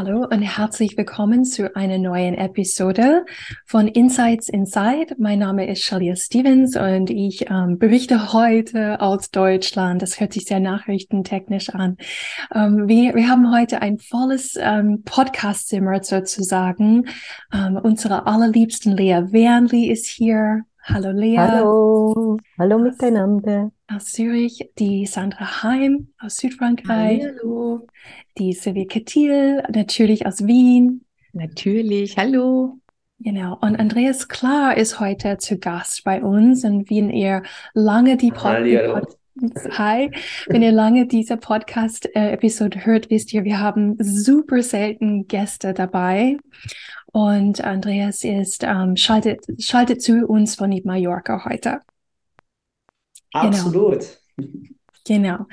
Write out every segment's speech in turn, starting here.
Hallo und herzlich willkommen zu einer neuen Episode von Insights Inside. Mein Name ist Shalia Stevens und ich ähm, berichte heute aus Deutschland. Das hört sich sehr nachrichtentechnisch an. Ähm, wir, wir haben heute ein volles ähm, Podcast-Zimmer sozusagen. Ähm, unsere allerliebsten Lea Wernli ist hier. Hallo Lea. Hallo, hallo miteinander. Aus Zürich, die Sandra Heim aus Südfrankreich. Hallo. Die Sylvie Kettil, natürlich aus Wien. Natürlich, hallo. Genau. Und Andreas Klar ist heute zu Gast bei uns. Und wenn ihr lange die Podcast Hi, wenn ihr lange diese Podcast-Episode hört, wisst ihr, wir haben super selten Gäste dabei. Und Andreas ist, ähm, schaltet, schaltet zu uns von Mallorca heute. Absolut. Genau. Genau.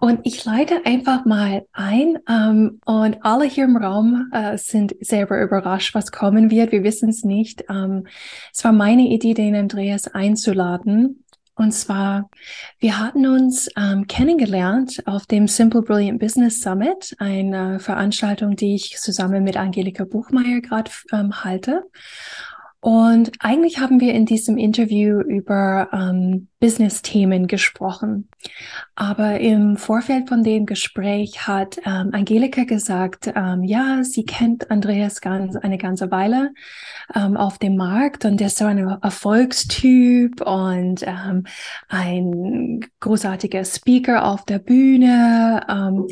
Und ich leite einfach mal ein. Ähm, und alle hier im Raum äh, sind selber überrascht, was kommen wird. Wir wissen es nicht. Ähm, es war meine Idee, den Andreas einzuladen. Und zwar, wir hatten uns ähm, kennengelernt auf dem Simple Brilliant Business Summit, eine Veranstaltung, die ich zusammen mit Angelika Buchmeier gerade ähm, halte. Und eigentlich haben wir in diesem Interview über ähm, Business-Themen gesprochen. Aber im Vorfeld von dem Gespräch hat ähm, Angelika gesagt, ähm, ja, sie kennt Andreas ganz, eine ganze Weile ähm, auf dem Markt und der ist so ein Erfolgstyp und ähm, ein großartiger Speaker auf der Bühne. Ähm,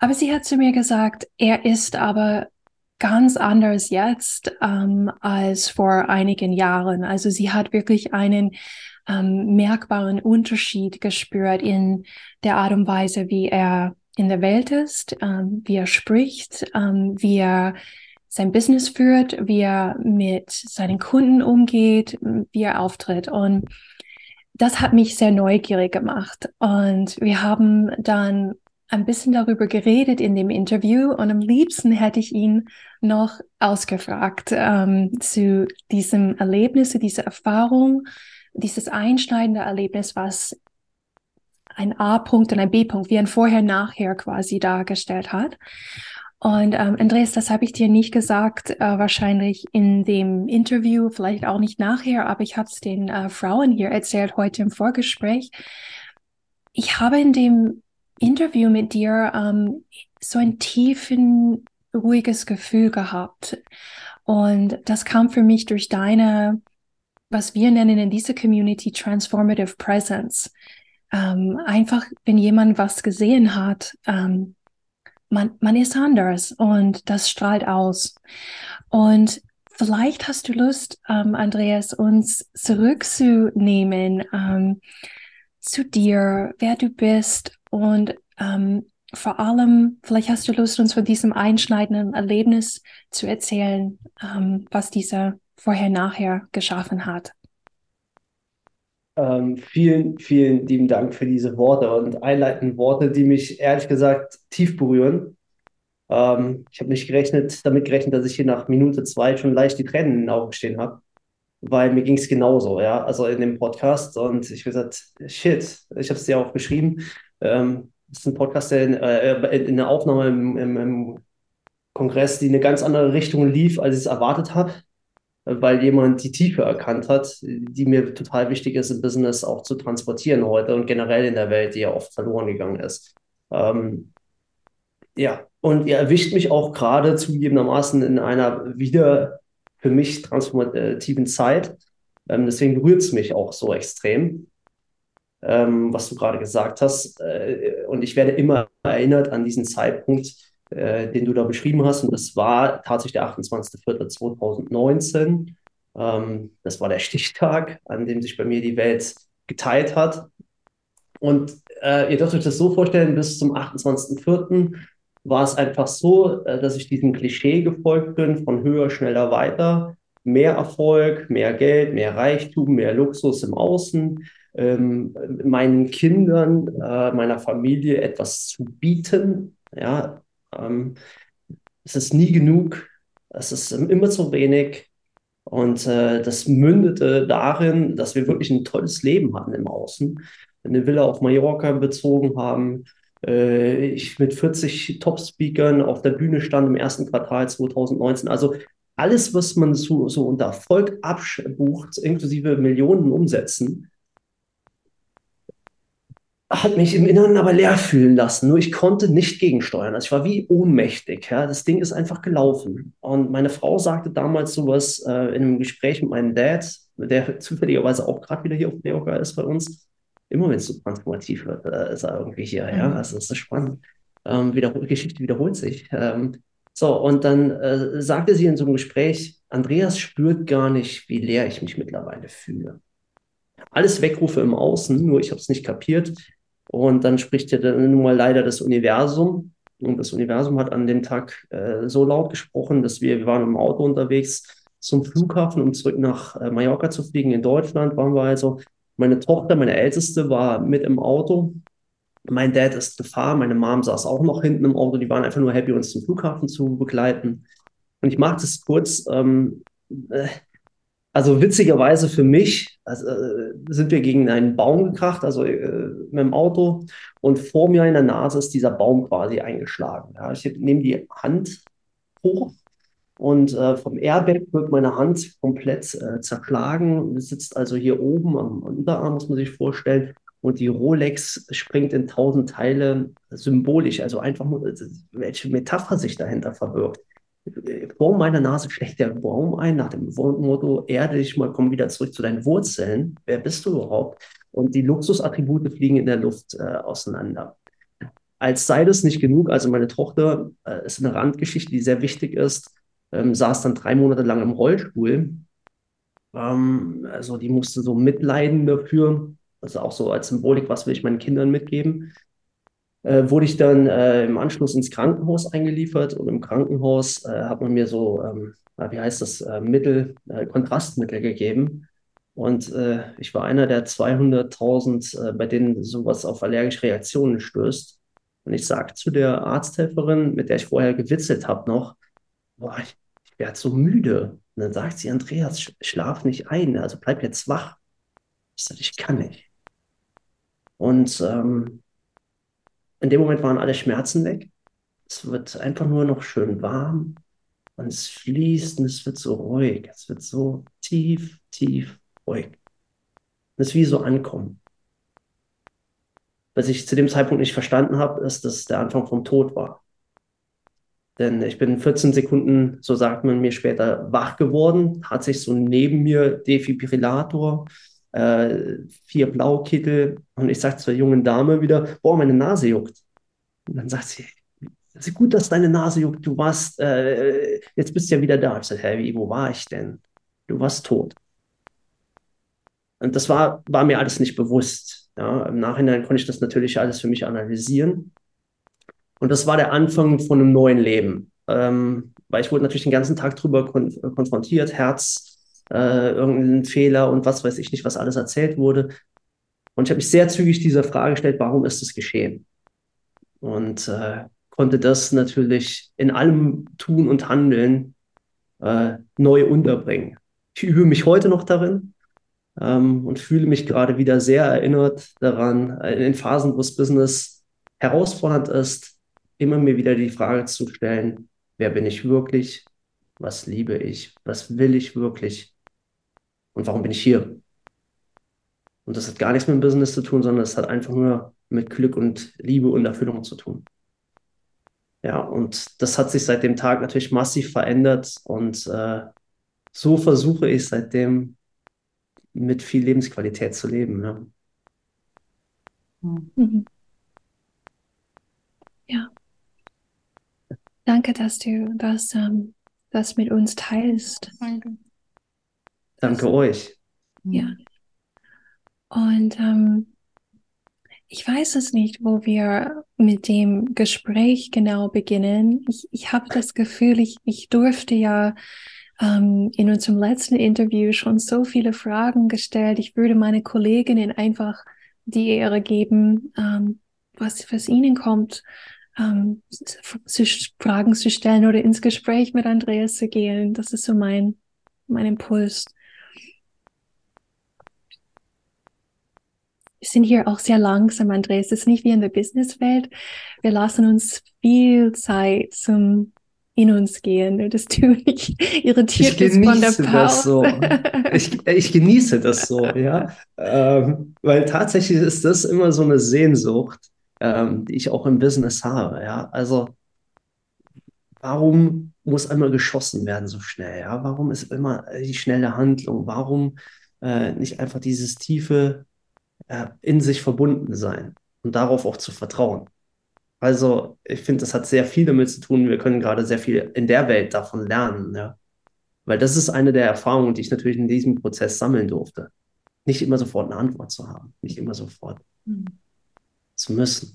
aber sie hat zu mir gesagt, er ist aber ganz anders jetzt ähm, als vor einigen Jahren. Also sie hat wirklich einen ähm, merkbaren Unterschied gespürt in der Art und Weise, wie er in der Welt ist, ähm, wie er spricht, ähm, wie er sein Business führt, wie er mit seinen Kunden umgeht, wie er auftritt. Und das hat mich sehr neugierig gemacht. Und wir haben dann ein bisschen darüber geredet in dem Interview und am liebsten hätte ich ihn noch ausgefragt ähm, zu diesem Erlebnis, zu dieser Erfahrung, dieses einschneidende Erlebnis, was ein A-Punkt und ein B-Punkt, wie ein Vorher-Nachher quasi dargestellt hat. Und ähm, Andreas, das habe ich dir nicht gesagt, äh, wahrscheinlich in dem Interview, vielleicht auch nicht nachher, aber ich habe es den äh, Frauen hier erzählt heute im Vorgespräch. Ich habe in dem Interview mit dir ähm, so ein tiefen, ruhiges Gefühl gehabt. Und das kam für mich durch deine, was wir nennen in dieser Community Transformative Presence. Ähm, einfach, wenn jemand was gesehen hat, ähm, man, man ist anders und das strahlt aus. Und vielleicht hast du Lust, ähm, Andreas, uns zurückzunehmen ähm, zu dir, wer du bist und ähm, vor allem, vielleicht hast du Lust, uns von diesem einschneidenden Erlebnis zu erzählen, ähm, was dieser vorher-nachher geschaffen hat. Ähm, vielen, vielen lieben Dank für diese Worte und einleitenden Worte, die mich ehrlich gesagt tief berühren. Ähm, ich habe nicht gerechnet, damit gerechnet, dass ich hier nach Minute zwei schon leicht die Tränen in den Augen stehen habe, weil mir ging es genauso, ja, also in dem Podcast und ich habe gesagt, shit, ich habe es dir auch geschrieben. Ähm, das ist ein Podcast, der in, äh, in der Aufnahme im, im, im, Kongress, die eine ganz andere Richtung lief, als ich es erwartet habe, weil jemand die Tiefe erkannt hat, die mir total wichtig ist im Business auch zu transportieren heute und generell in der Welt, die ja oft verloren gegangen ist. Ähm, ja, und er erwischt mich auch gerade zugegebenermaßen in einer wieder für mich transformativen Zeit. Ähm, deswegen berührt es mich auch so extrem ähm, was du gerade gesagt hast. Äh, und ich werde immer erinnert an diesen Zeitpunkt, äh, den du da beschrieben hast. Und das war tatsächlich der 28.04.2019. Ähm, das war der Stichtag, an dem sich bei mir die Welt geteilt hat. Und äh, ihr dürft euch das so vorstellen, bis zum 28.04. war es einfach so, äh, dass ich diesem Klischee gefolgt bin von höher, schneller, weiter, mehr Erfolg, mehr Geld, mehr Reichtum, mehr Luxus im Außen, ähm, meinen Kindern, äh, meiner Familie etwas zu bieten. Ja, ähm, es ist nie genug, es ist immer zu wenig. Und äh, das mündete darin, dass wir wirklich ein tolles Leben hatten im Außen. Eine Villa auf Mallorca bezogen haben, äh, ich mit 40 Top-Speakern auf der Bühne stand im ersten Quartal 2019. Also alles, was man so, so unter Erfolg abbucht, inklusive Millionen Umsätzen, hat mich im Inneren aber leer fühlen lassen. Nur ich konnte nicht gegensteuern. Also ich war wie ohnmächtig. Ja? Das Ding ist einfach gelaufen. Und meine Frau sagte damals sowas äh, in einem Gespräch mit meinem Dad, der zufälligerweise auch gerade wieder hier auf Mallorca ist bei uns immer wenn es so transformativ wird, äh, ist er irgendwie hier, ja. Mhm. Also das ist spannend. Ähm, wiederhol Geschichte wiederholt sich. Ähm, so, und dann äh, sagte sie in so einem Gespräch, Andreas spürt gar nicht, wie leer ich mich mittlerweile fühle. Alles Wegrufe im Außen, nur ich habe es nicht kapiert. Und dann spricht ja dann nun mal leider das Universum. Und das Universum hat an dem Tag äh, so laut gesprochen, dass wir, wir waren im Auto unterwegs zum Flughafen, um zurück nach äh, Mallorca zu fliegen. In Deutschland waren wir also meine Tochter, meine Älteste, war mit im Auto. Mein Dad ist gefahren, meine Mom saß auch noch hinten im Auto. Die waren einfach nur happy, uns zum Flughafen zu begleiten. Und ich mache das kurz. Ähm, äh, also witzigerweise für mich also, äh, sind wir gegen einen Baum gekracht, also äh, mit dem Auto. Und vor mir in der Nase ist dieser Baum quasi eingeschlagen. Ja, ich nehme die Hand hoch und äh, vom Airbag wird meine Hand komplett äh, zerschlagen. Es sitzt also hier oben am Unterarm, muss man sich vorstellen. Und die Rolex springt in tausend Teile symbolisch, also einfach nur, äh, welche Metapher sich dahinter verbirgt. Vor meiner Nase schlägt der Baum ein, nach dem Motto, erde dich mal, komm wieder zurück zu deinen Wurzeln. Wer bist du überhaupt? Und die Luxusattribute fliegen in der Luft äh, auseinander. Als sei das nicht genug, also meine Tochter äh, ist eine Randgeschichte, die sehr wichtig ist ähm, saß dann drei Monate lang im Rollstuhl. Ähm, also die musste so mitleiden dafür. Also auch so als Symbolik, was will ich meinen Kindern mitgeben. Äh, wurde ich dann äh, im Anschluss ins Krankenhaus eingeliefert und im Krankenhaus äh, hat man mir so, ähm, wie heißt das, äh, Mittel, äh, Kontrastmittel gegeben. Und äh, ich war einer der 200.000, bei denen sowas auf allergische Reaktionen stößt. Und ich sage zu der Arzthelferin, mit der ich vorher gewitzelt habe noch, boah, ich, ich werde so müde. Und dann sagt sie, Andreas, schlaf nicht ein, also bleib jetzt wach. Ich sage, ich kann nicht. Und ähm, in dem Moment waren alle Schmerzen weg. Es wird einfach nur noch schön warm und es fließt und es wird so ruhig. Es wird so tief, tief ruhig. Und es ist wie so ankommen. Was ich zu dem Zeitpunkt nicht verstanden habe, ist, dass der Anfang vom Tod war. Denn ich bin 14 Sekunden, so sagt man mir später, wach geworden, hat sich so neben mir Defibrillator, äh, vier Blaukittel und ich sage zur jungen Dame wieder, boah, meine Nase juckt. Und dann sagt sie, es ist gut, dass deine Nase juckt, du warst, äh, jetzt bist du ja wieder da. Ich sage, wie, wo war ich denn? Du warst tot. Und das war, war mir alles nicht bewusst. Ja, Im Nachhinein konnte ich das natürlich alles für mich analysieren. Und das war der Anfang von einem neuen Leben. Ähm, weil ich wurde natürlich den ganzen Tag drüber kon konfrontiert, Herz, äh, irgendein Fehler und was weiß ich nicht, was alles erzählt wurde. Und ich habe mich sehr zügig dieser Frage gestellt, warum ist das geschehen? Und äh, konnte das natürlich in allem Tun und Handeln äh, neu unterbringen. Ich übe mich heute noch darin ähm, und fühle mich gerade wieder sehr erinnert daran, äh, in Phasen, wo das Business herausfordernd ist, immer mir wieder die Frage zu stellen, wer bin ich wirklich? Was liebe ich? Was will ich wirklich? Und warum bin ich hier? Und das hat gar nichts mit dem Business zu tun, sondern es hat einfach nur mit Glück und Liebe und Erfüllung zu tun. Ja, und das hat sich seit dem Tag natürlich massiv verändert und äh, so versuche ich seitdem mit viel Lebensqualität zu leben. Ja. Mhm. ja. Danke, dass du das, ähm, das mit uns teilst. Danke. Danke euch. Ja. Und ähm, ich weiß es nicht, wo wir mit dem Gespräch genau beginnen. Ich, ich habe das Gefühl, ich, ich durfte ja ähm, in unserem letzten Interview schon so viele Fragen gestellt. Ich würde meine Kolleginnen einfach die Ehre geben, ähm, was, was ihnen kommt, ähm, zu, Fragen zu stellen oder ins Gespräch mit Andreas zu gehen. Das ist so mein, mein Impuls. Sind hier auch sehr langsam, Andreas. Es ist nicht wie in der Businesswelt. Wir lassen uns viel Zeit zum in uns gehen. Das tue ich irritiert ich von der Pause. Das so. ich, ich genieße das so, ja. Ähm, weil tatsächlich ist das immer so eine Sehnsucht, ähm, die ich auch im Business habe, ja. Also, warum muss einmal geschossen werden so schnell, ja? Warum ist immer die schnelle Handlung? Warum äh, nicht einfach dieses tiefe äh, in sich verbunden sein und darauf auch zu vertrauen? Also, ich finde, das hat sehr viel damit zu tun. Wir können gerade sehr viel in der Welt davon lernen, ja. Weil das ist eine der Erfahrungen, die ich natürlich in diesem Prozess sammeln durfte. Nicht immer sofort eine Antwort zu haben, nicht immer sofort mhm. zu müssen.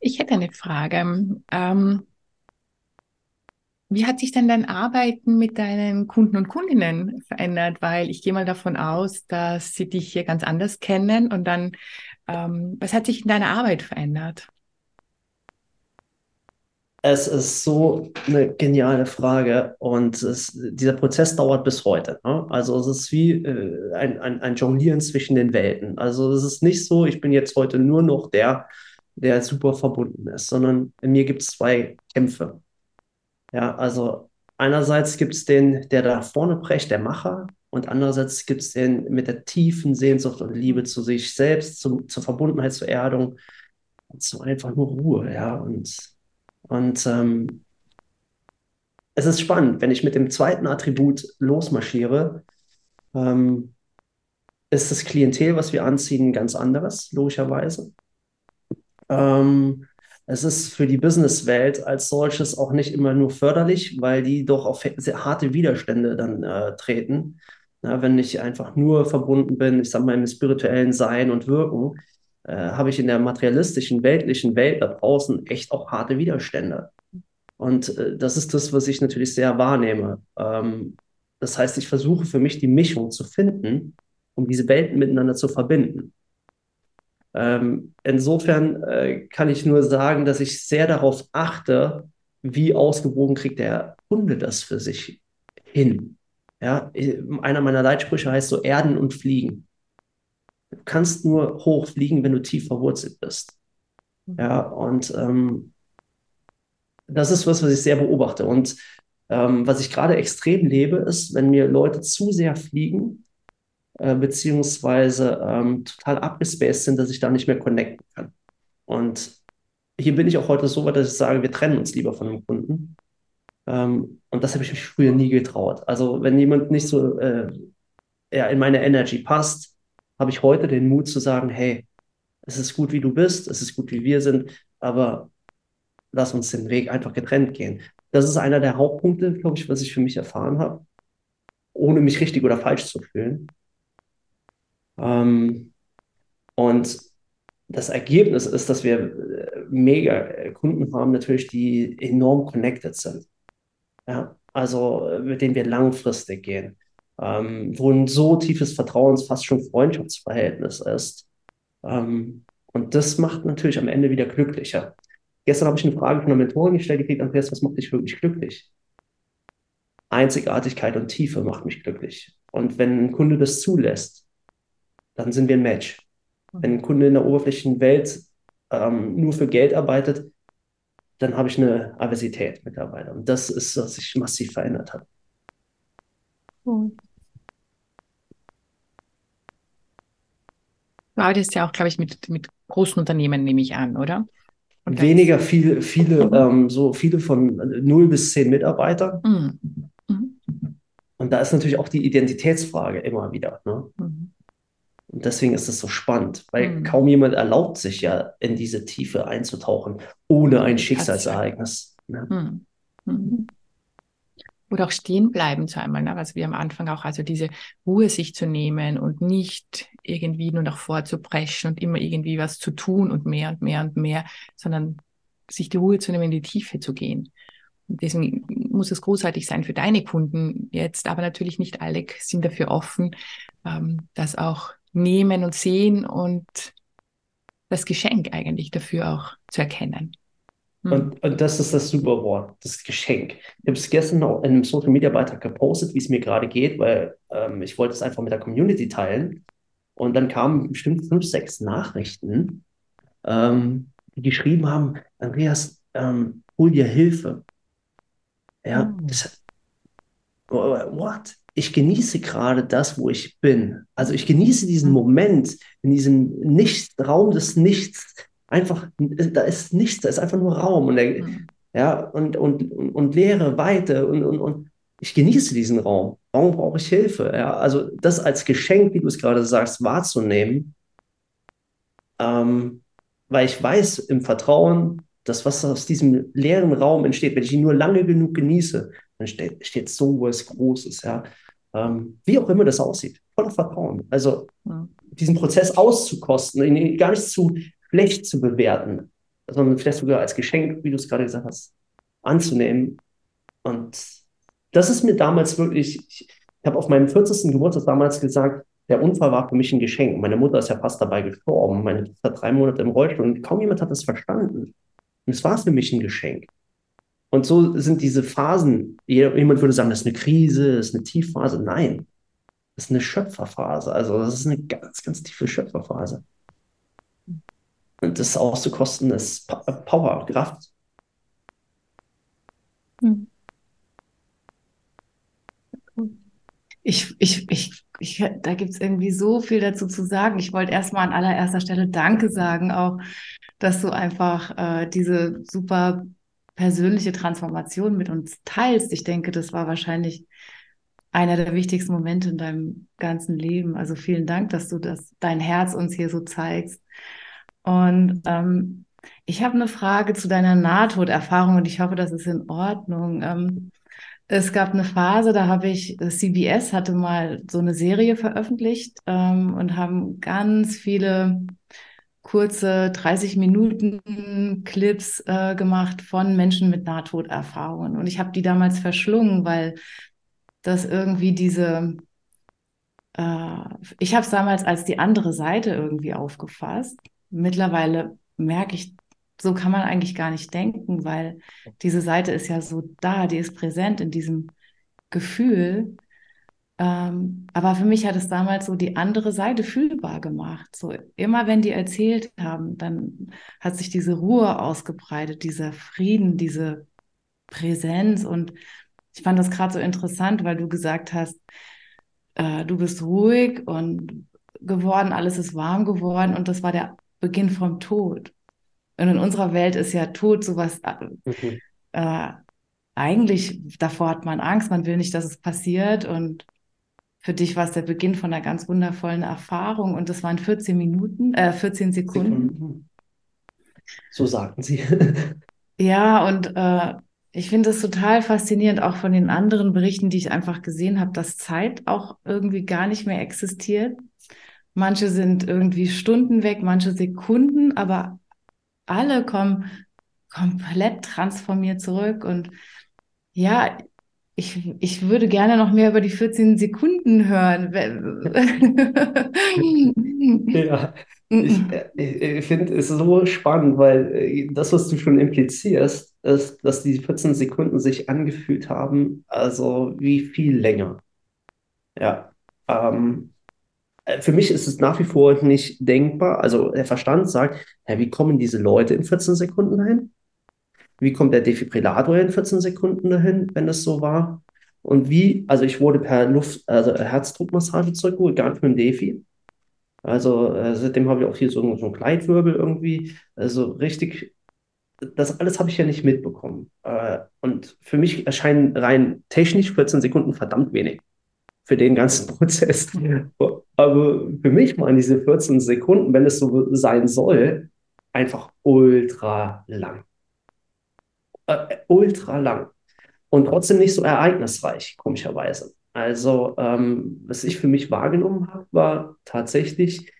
Ich hätte eine Frage. Ähm, wie hat sich denn dein Arbeiten mit deinen Kunden und Kundinnen verändert? Weil ich gehe mal davon aus, dass sie dich hier ganz anders kennen und dann, ähm, was hat sich in deiner Arbeit verändert? Es ist so eine geniale Frage und es, dieser Prozess dauert bis heute. Ne? Also es ist wie äh, ein, ein, ein Jonglieren zwischen den Welten. Also es ist nicht so, ich bin jetzt heute nur noch der, der super verbunden ist, sondern in mir gibt es zwei Kämpfe. Ja, also einerseits gibt es den, der da vorne brecht, der Macher, und andererseits gibt es den mit der tiefen Sehnsucht und Liebe zu sich selbst, zum, zur Verbundenheit, zur Erdung, zu einfach nur Ruhe, ja. Und, und ähm, es ist spannend, wenn ich mit dem zweiten Attribut losmarschiere, ähm, ist das Klientel, was wir anziehen, ganz anderes, logischerweise. Ähm, es ist für die Businesswelt als solches auch nicht immer nur förderlich, weil die doch auf sehr harte Widerstände dann äh, treten. Ja, wenn ich einfach nur verbunden bin, ich sage mal im spirituellen Sein und Wirken, äh, habe ich in der materialistischen, weltlichen Welt da draußen echt auch harte Widerstände. Und äh, das ist das, was ich natürlich sehr wahrnehme. Ähm, das heißt, ich versuche für mich die Mischung zu finden, um diese Welten miteinander zu verbinden. Ähm, insofern äh, kann ich nur sagen, dass ich sehr darauf achte, wie ausgewogen kriegt der Kunde das für sich hin. Ja, einer meiner Leitsprüche heißt so Erden und Fliegen. Du kannst nur hochfliegen, wenn du tief verwurzelt bist. Ja, und ähm, das ist was, was ich sehr beobachte. Und ähm, was ich gerade extrem lebe, ist, wenn mir Leute zu sehr fliegen, äh, beziehungsweise ähm, total abgespaced sind, dass ich da nicht mehr connecten kann. Und hier bin ich auch heute so weit, dass ich sage, wir trennen uns lieber von dem Kunden. Ähm, und das habe ich mich früher nie getraut. Also wenn jemand nicht so äh, in meine Energy passt, habe ich heute den Mut zu sagen, hey, es ist gut, wie du bist, es ist gut, wie wir sind, aber lass uns den Weg einfach getrennt gehen. Das ist einer der Hauptpunkte, glaube ich, was ich für mich erfahren habe, ohne mich richtig oder falsch zu fühlen. Ähm, und das Ergebnis ist, dass wir äh, mega Kunden haben, natürlich, die enorm connected sind. Ja, also äh, mit denen wir langfristig gehen, ähm, wo ein so tiefes Vertrauens, fast schon Freundschaftsverhältnis ist. Ähm, und das macht natürlich am Ende wieder glücklicher. Gestern habe ich eine Frage von einer Mentorin gestellt, die kriegt Andreas, was macht dich wirklich glücklich? Einzigartigkeit und Tiefe macht mich glücklich. Und wenn ein Kunde das zulässt, dann sind wir ein Match. Wenn ein Kunde in der oberflächlichen Welt ähm, nur für Geld arbeitet, dann habe ich eine Aversität mittlerweile. Und das ist, was sich massiv verändert hat. Du arbeitest ja auch, glaube ich, mit, mit großen Unternehmen, nehme ich an, oder? Und Weniger viele, viele, mhm. ähm, so viele von 0 bis 10 Mitarbeitern. Mhm. Mhm. Und da ist natürlich auch die Identitätsfrage immer wieder. Ne? Mhm. Und deswegen ist es so spannend, weil mhm. kaum jemand erlaubt sich ja in diese Tiefe einzutauchen, ohne ein Schicksalsereignis. Ne? Mhm. Oder auch stehen bleiben zu einmal, ne? was wir am Anfang auch, also diese Ruhe sich zu nehmen und nicht irgendwie nur nach vorzupreschen und immer irgendwie was zu tun und mehr und mehr und mehr, sondern sich die Ruhe zu nehmen, in die Tiefe zu gehen. Und deswegen muss es großartig sein für deine Kunden jetzt, aber natürlich nicht alle sind dafür offen, ähm, das auch nehmen und sehen und das Geschenk eigentlich dafür auch zu erkennen. Hm. Und, und das ist das super Wort, das Geschenk. Ich habe es gestern auch in einem Social Media Beitrag gepostet, wie es mir gerade geht, weil ähm, ich wollte es einfach mit der Community teilen. Und dann kamen bestimmt fünf, sechs Nachrichten, ähm, die geschrieben haben, Andreas, ähm, hol dir Hilfe. Ja, oh. das, what? Ich genieße gerade das, wo ich bin. Also ich genieße diesen hm. Moment in diesem Nichts, Raum des Nichts, einfach, da ist nichts, da ist einfach nur Raum und, der, mhm. ja, und, und, und, und Leere, Weite und, und, und ich genieße diesen Raum. Warum brauche ich Hilfe? Ja, also das als Geschenk, wie du es gerade sagst, wahrzunehmen, ähm, weil ich weiß im Vertrauen, dass was aus diesem leeren Raum entsteht, wenn ich ihn nur lange genug genieße, dann steht, steht so was Großes, ja. Ähm, wie auch immer das aussieht, voller Vertrauen. Also ja. diesen Prozess auszukosten, ihn gar nicht zu schlecht zu bewerten, sondern vielleicht sogar als Geschenk, wie du es gerade gesagt hast, anzunehmen. Und das ist mir damals wirklich, ich, ich habe auf meinem 40. Geburtstag damals gesagt, der Unfall war für mich ein Geschenk. Meine Mutter ist ja fast dabei gestorben. Meine Tochter hat drei Monate im Rollstuhl und kaum jemand hat das verstanden. Und es war für mich ein Geschenk. Und so sind diese Phasen, jemand würde sagen, das ist eine Krise, das ist eine Tiefphase. Nein, das ist eine Schöpferphase. Also das ist eine ganz, ganz tiefe Schöpferphase. Und das auszukosten ist Power, Kraft. Hm. Ich, ich, ich, ich, da gibt es irgendwie so viel dazu zu sagen. Ich wollte erstmal an allererster Stelle Danke sagen, auch, dass du einfach äh, diese super persönliche Transformation mit uns teilst. Ich denke, das war wahrscheinlich einer der wichtigsten Momente in deinem ganzen Leben. Also vielen Dank, dass du das, dein Herz uns hier so zeigst. Und ähm, ich habe eine Frage zu deiner Nahtoderfahrung und ich hoffe, das ist in Ordnung. Ähm, es gab eine Phase, da habe ich, CBS hatte mal so eine Serie veröffentlicht ähm, und haben ganz viele kurze 30 Minuten Clips äh, gemacht von Menschen mit Nahtoderfahrungen. Und ich habe die damals verschlungen, weil das irgendwie diese, äh, ich habe es damals als die andere Seite irgendwie aufgefasst mittlerweile merke ich, so kann man eigentlich gar nicht denken, weil diese Seite ist ja so da, die ist präsent in diesem Gefühl. Ähm, aber für mich hat es damals so die andere Seite fühlbar gemacht. So immer wenn die erzählt haben, dann hat sich diese Ruhe ausgebreitet, dieser Frieden, diese Präsenz. Und ich fand das gerade so interessant, weil du gesagt hast, äh, du bist ruhig und geworden, alles ist warm geworden und das war der Beginn vom Tod. Und in unserer Welt ist ja Tod sowas, mhm. äh, eigentlich, davor hat man Angst, man will nicht, dass es passiert. Und für dich war es der Beginn von einer ganz wundervollen Erfahrung. Und das waren 14 Minuten, äh, 14 Sekunden. Sekunden. So sagten sie. ja, und äh, ich finde es total faszinierend, auch von den anderen Berichten, die ich einfach gesehen habe, dass Zeit auch irgendwie gar nicht mehr existiert. Manche sind irgendwie Stunden weg, manche Sekunden, aber alle kommen komplett transformiert zurück. Und ja, ich, ich würde gerne noch mehr über die 14 Sekunden hören. ja, ich, ich finde es so spannend, weil äh, das, was du schon implizierst, ist, dass die 14 Sekunden sich angefühlt haben, also wie viel länger. Ja. Ähm, äh, für mich ist es nach wie vor nicht denkbar. Also der Verstand sagt, ja, wie kommen diese Leute in 14 Sekunden dahin? Wie kommt der Defibrillator in 14 Sekunden dahin, wenn es so war? Und wie, also ich wurde per Luft, also Herzdruckmassage zurückgeholt, gar nicht mit dem Defi. Also äh, seitdem habe ich auch hier so, so einen Gleitwirbel irgendwie. Also richtig, das alles habe ich ja nicht mitbekommen. Äh, und für mich erscheinen rein technisch 14 Sekunden verdammt wenig für den ganzen Prozess. Aber für mich waren diese 14 Sekunden, wenn es so sein soll, einfach ultra lang. Äh, ultra lang. und trotzdem nicht so ereignisreich, komischerweise. Also, ähm, was ich für mich wahrgenommen habe, war tatsächlich,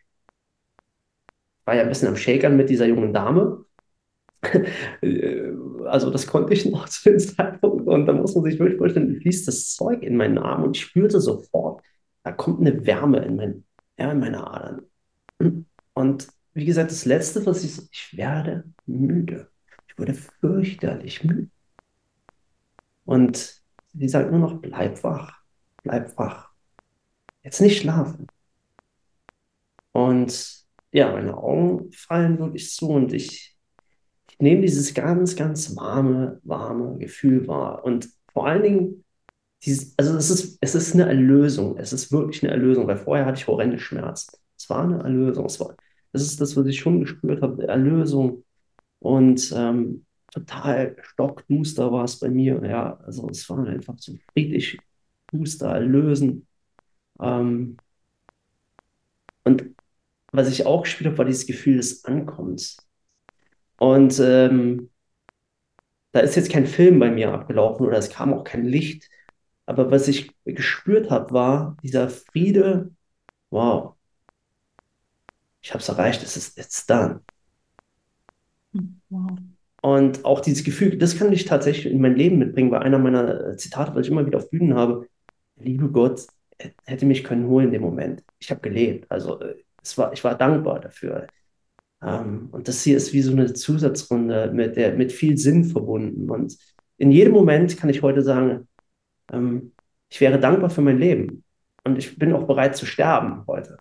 war ja ein bisschen am Shakern mit dieser jungen Dame. also, das konnte ich noch zu dem Zeitpunkt. Und da muss man sich wirklich vorstellen, fließt das Zeug in meinen Arm und ich spürte sofort, da kommt eine Wärme in, mein, ja, in meine Adern. Und wie gesagt, das Letzte, was ich, ich werde müde. Wurde fürchterlich müde. Und sie sagt nur noch, bleib wach bleib wach. Jetzt nicht schlafen. Und ja, meine Augen fallen wirklich zu und ich, ich nehme dieses ganz, ganz warme, warme Gefühl wahr. Und vor allen Dingen, dieses, also es ist, es ist eine Erlösung. Es ist wirklich eine Erlösung, weil vorher hatte ich horrende Schmerzen. Es war eine Erlösung. Es war, das ist das, was ich schon gespürt habe, Erlösung. Und ähm, total stockduster war es bei mir. Ja, also es war einfach so friedlich, Booster lösen. Ähm, und was ich auch gespürt habe, war dieses Gefühl des Ankommens. Und ähm, da ist jetzt kein Film bei mir abgelaufen oder es kam auch kein Licht. Aber was ich gespürt habe, war dieser Friede, wow, ich habe es erreicht, es ist jetzt done. Und auch dieses Gefühl, das kann ich tatsächlich in mein Leben mitbringen, weil einer meiner Zitate, was ich immer wieder auf Bühnen habe, liebe Gott, hätte mich können holen in dem Moment. Ich habe gelebt. Also äh, es war, ich war dankbar dafür. Ähm, und das hier ist wie so eine Zusatzrunde mit, der, mit viel Sinn verbunden. Und in jedem Moment kann ich heute sagen, ähm, ich wäre dankbar für mein Leben. Und ich bin auch bereit zu sterben heute.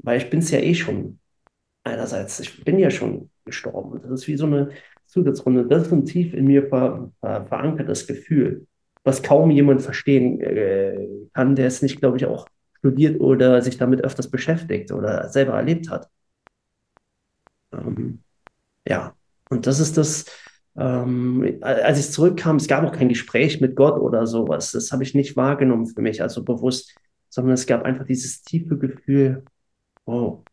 Weil ich bin es ja eh schon. Einerseits, ich bin ja schon gestorben. Das ist wie so eine Zusatzrunde. Das ist ein tief in mir ver, ver, verankertes Gefühl was kaum jemand verstehen äh, kann, der es nicht, glaube ich, auch studiert oder sich damit öfters beschäftigt oder selber erlebt hat. Ähm, ja, und das ist das, ähm, als ich zurückkam, es gab auch kein Gespräch mit Gott oder sowas. Das habe ich nicht wahrgenommen für mich, also bewusst, sondern es gab einfach dieses tiefe Gefühl, wow.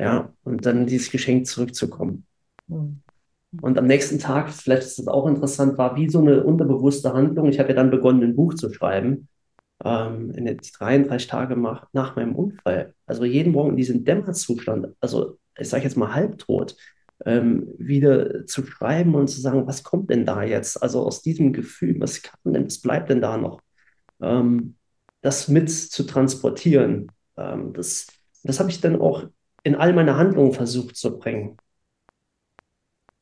Ja, und dann dieses Geschenk zurückzukommen. Mhm. Und am nächsten Tag, vielleicht ist das auch interessant, war wie so eine unterbewusste Handlung. Ich habe ja dann begonnen, ein Buch zu schreiben, ähm, in den 33 Tage nach, nach meinem Unfall. Also jeden Morgen in diesem Dämmerzustand, also ich sage jetzt mal halbtot, ähm, wieder zu schreiben und zu sagen, was kommt denn da jetzt? Also aus diesem Gefühl, was kann denn, was bleibt denn da noch? Ähm, das mit zu transportieren, ähm, das, das habe ich dann auch in all meine Handlungen versucht zu bringen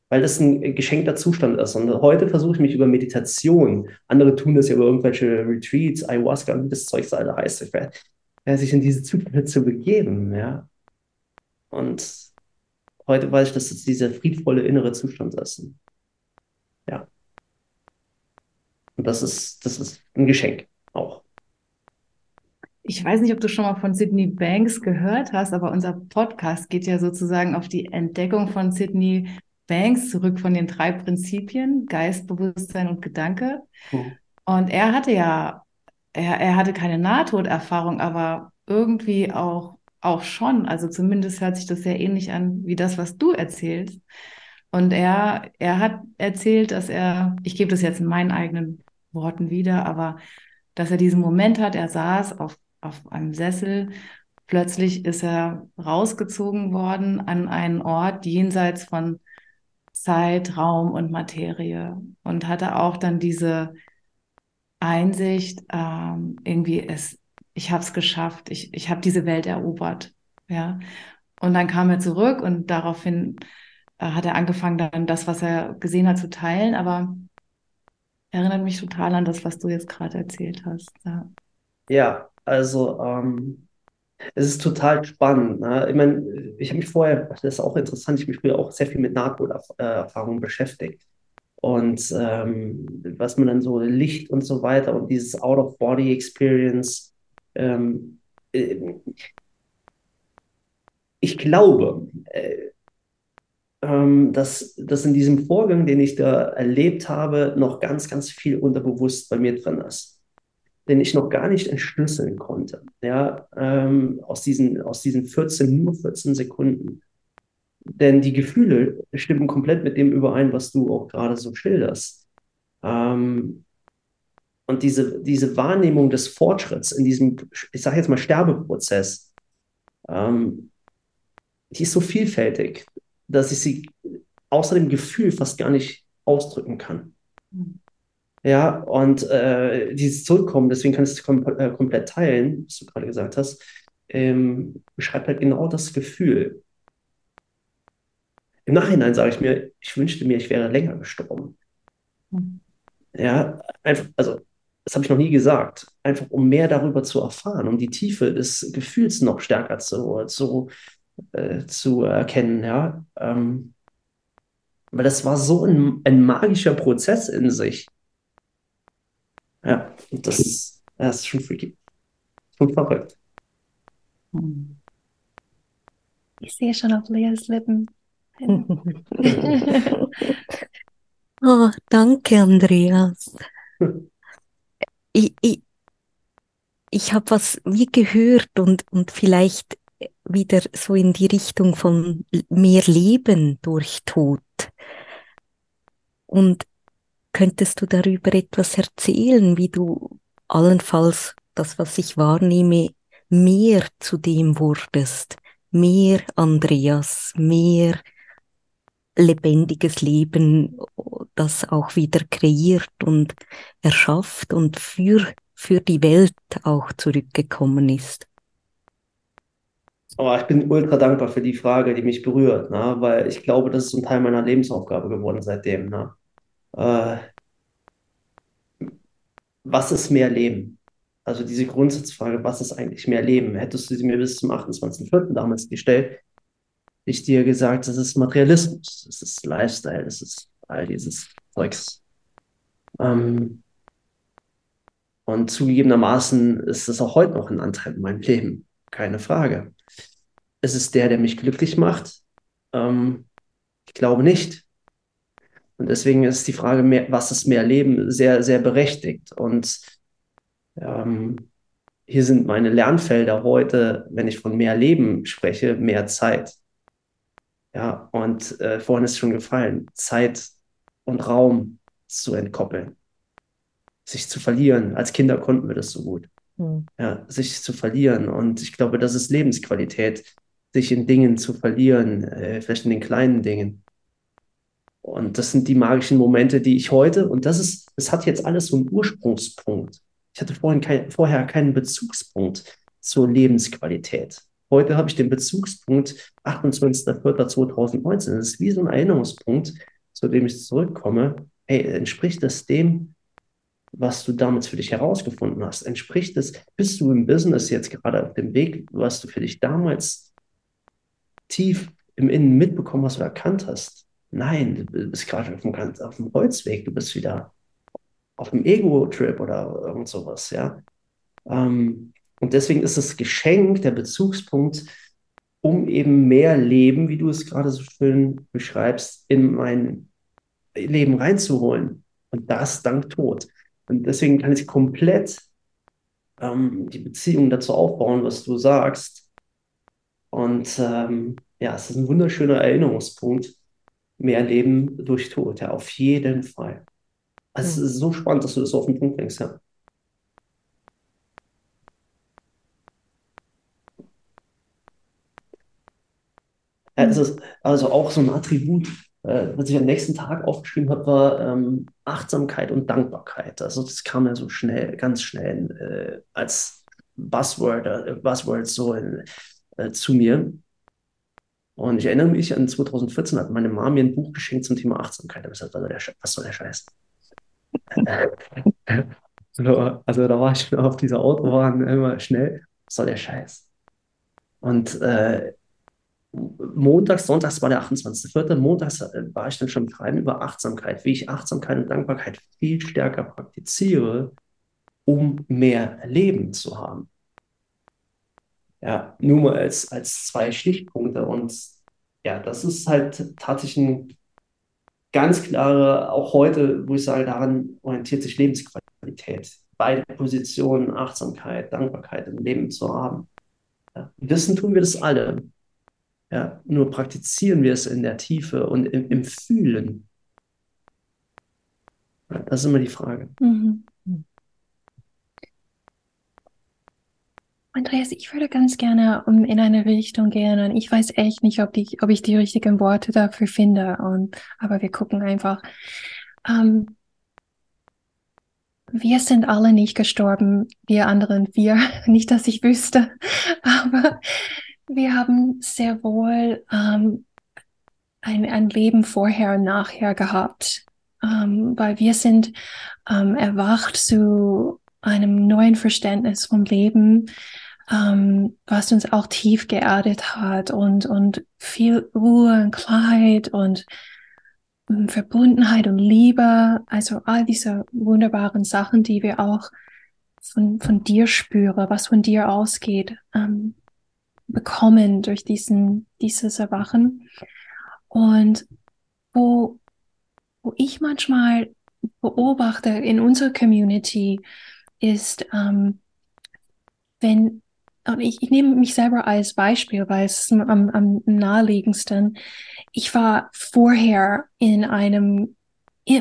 weil das ein geschenkter Zustand ist. Und heute versuche ich mich über Meditation, andere tun das ja über irgendwelche Retreats, Ayahuasca und wie das Zeug alle heißt, ich werde, sich in diese Zustände zu begeben, ja. Und heute weiß ich, dass es dieser friedvolle innere Zustand ist. Ja. Und das ist, das ist ein Geschenk auch. Ich weiß nicht, ob du schon mal von Sydney Banks gehört hast, aber unser Podcast geht ja sozusagen auf die Entdeckung von Sydney Banks zurück von den drei Prinzipien, Geist, Bewusstsein und Gedanke. Mhm. Und er hatte ja, er, er hatte keine Nahtoderfahrung, aber irgendwie auch, auch schon. Also zumindest hört sich das sehr ähnlich an wie das, was du erzählst. Und er, er hat erzählt, dass er, ich gebe das jetzt in meinen eigenen Worten wieder, aber dass er diesen Moment hat, er saß auf, auf einem Sessel, plötzlich ist er rausgezogen worden an einen Ort jenseits von Zeit, Raum und Materie und hatte auch dann diese Einsicht, ähm, irgendwie es, ich habe es geschafft, ich, ich habe diese Welt erobert, ja. Und dann kam er zurück und daraufhin äh, hat er angefangen, dann das, was er gesehen hat, zu teilen, aber erinnert mich total an das, was du jetzt gerade erzählt hast. Ja, ja also ähm, es ist total spannend. Ne? Ich meine, ich habe mich vorher, das ist auch interessant, ich habe mich früher auch sehr viel mit Nahtoderfahrungen beschäftigt. Und ähm, was man dann so Licht und so weiter und dieses Out-of-Body-Experience. Ähm, äh, ich glaube, äh, ähm, dass, dass in diesem Vorgang, den ich da erlebt habe, noch ganz, ganz viel unterbewusst bei mir drin ist den ich noch gar nicht entschlüsseln konnte. Ja, ähm, aus, diesen, aus diesen 14, nur 14 Sekunden. Denn die Gefühle stimmen komplett mit dem überein, was du auch gerade so schilderst. Ähm, und diese, diese Wahrnehmung des Fortschritts in diesem, ich sage jetzt mal, Sterbeprozess, ähm, die ist so vielfältig, dass ich sie außer dem Gefühl fast gar nicht ausdrücken kann. Ja, und äh, dieses Zurückkommen, deswegen kann ich es kom äh, komplett teilen, was du gerade gesagt hast, ähm, beschreibt halt genau das Gefühl. Im Nachhinein sage ich mir, ich wünschte mir, ich wäre länger gestorben. Mhm. Ja, einfach, also, das habe ich noch nie gesagt, einfach um mehr darüber zu erfahren, um die Tiefe des Gefühls noch stärker zu, zu, äh, zu erkennen, ja. Ähm, weil das war so ein, ein magischer Prozess in sich. Ja, das, das ist schon freaky. Schon verrückt. Ich sehe schon auf Leas Lippen. oh, danke, Andreas. Ich, ich, ich habe was wie gehört und, und vielleicht wieder so in die Richtung von mehr Leben durch Tod. Und könntest du darüber etwas erzählen, wie du allenfalls das, was ich wahrnehme, mehr zu dem wurdest, mehr Andreas, mehr lebendiges Leben, das auch wieder kreiert und erschafft und für, für die Welt auch zurückgekommen ist. Oh, ich bin ultra dankbar für die Frage, die mich berührt, ne? weil ich glaube, das ist ein Teil meiner Lebensaufgabe geworden seitdem. Ne? Äh, was ist mehr Leben? Also diese Grundsatzfrage, was ist eigentlich mehr Leben? Hättest du sie mir bis zum 28.04. damals gestellt, ich dir gesagt, das ist Materialismus, das ist Lifestyle, das ist all dieses Zeugs. Ähm, und zugegebenermaßen ist das auch heute noch ein Anteil in meinem Leben, keine Frage. Ist es der, der mich glücklich macht? Ähm, ich glaube nicht. Und deswegen ist die Frage, mehr, was ist mehr Leben, sehr, sehr berechtigt. Und ähm, hier sind meine Lernfelder heute, wenn ich von mehr Leben spreche, mehr Zeit. Ja, und äh, vorhin ist schon gefallen, Zeit und Raum zu entkoppeln, sich zu verlieren. Als Kinder konnten wir das so gut. Mhm. Ja, sich zu verlieren. Und ich glaube, das ist Lebensqualität, sich in Dingen zu verlieren, äh, vielleicht in den kleinen Dingen. Und das sind die magischen Momente, die ich heute, und das ist, es hat jetzt alles so einen Ursprungspunkt. Ich hatte vorhin kein, vorher keinen Bezugspunkt zur Lebensqualität. Heute habe ich den Bezugspunkt 28.04.2019. Das ist wie so ein Erinnerungspunkt, zu dem ich zurückkomme. Hey, entspricht das dem, was du damals für dich herausgefunden hast? Entspricht es, bist du im Business jetzt gerade auf dem Weg, was du für dich damals tief im Innen mitbekommen hast oder erkannt hast? Nein, du bist gerade auf dem, auf dem Holzweg, du bist wieder auf dem Ego-Trip oder irgend sowas, ja. Ähm, und deswegen ist das Geschenk der Bezugspunkt, um eben mehr Leben, wie du es gerade so schön beschreibst, in mein Leben reinzuholen. Und das dank Tod. Und deswegen kann ich komplett ähm, die Beziehung dazu aufbauen, was du sagst. Und ähm, ja, es ist ein wunderschöner Erinnerungspunkt. Mehr Leben durch Tod, ja, auf jeden Fall. Also es ist so spannend, dass du das auf den Punkt bringst, ja. Also, also auch so ein Attribut, äh, was ich am nächsten Tag aufgeschrieben habe, war ähm, Achtsamkeit und Dankbarkeit. Also das kam ja so schnell, ganz schnell äh, als Buzzword, äh, Buzzword so äh, zu mir. Und ich erinnere mich an 2014 hat meine Mama mir ein Buch geschenkt zum Thema Achtsamkeit. Ich gesagt, was soll der Scheiß? also da war ich auf dieser Autobahn immer schnell, was soll der Scheiß? Und äh, montags, sonntags war der 28.04. Montags äh, war ich dann schon schreiben über Achtsamkeit, wie ich Achtsamkeit und Dankbarkeit viel stärker praktiziere, um mehr Leben zu haben. Ja, nur mal als, als zwei Stichpunkte. Und ja, das ist halt tatsächlich ein ganz klare, auch heute, wo ich sage, daran orientiert sich Lebensqualität. Beide Positionen, Achtsamkeit, Dankbarkeit im Leben zu haben. Ja, wissen tun wir das alle. Ja, nur praktizieren wir es in der Tiefe und im, im Fühlen. Das ist immer die Frage. Mhm. Andreas, ich würde ganz gerne in eine Richtung gehen und ich weiß echt nicht, ob, die, ob ich die richtigen Worte dafür finde. Und, aber wir gucken einfach. Ähm, wir sind alle nicht gestorben, wir anderen, wir, nicht, dass ich wüsste, aber wir haben sehr wohl ähm, ein, ein Leben vorher und nachher gehabt, ähm, weil wir sind ähm, erwacht zu einem neuen Verständnis vom Leben, ähm, was uns auch tief geerdet hat und, und viel Ruhe und Klarheit und ähm, Verbundenheit und Liebe, also all diese wunderbaren Sachen, die wir auch von, von dir spüren, was von dir ausgeht, ähm, bekommen durch diesen, dieses Erwachen. Und wo, wo ich manchmal beobachte in unserer Community ist, ähm, wenn, und ich, ich nehme mich selber als Beispiel, weil es am, am naheliegendsten, ich war vorher in einem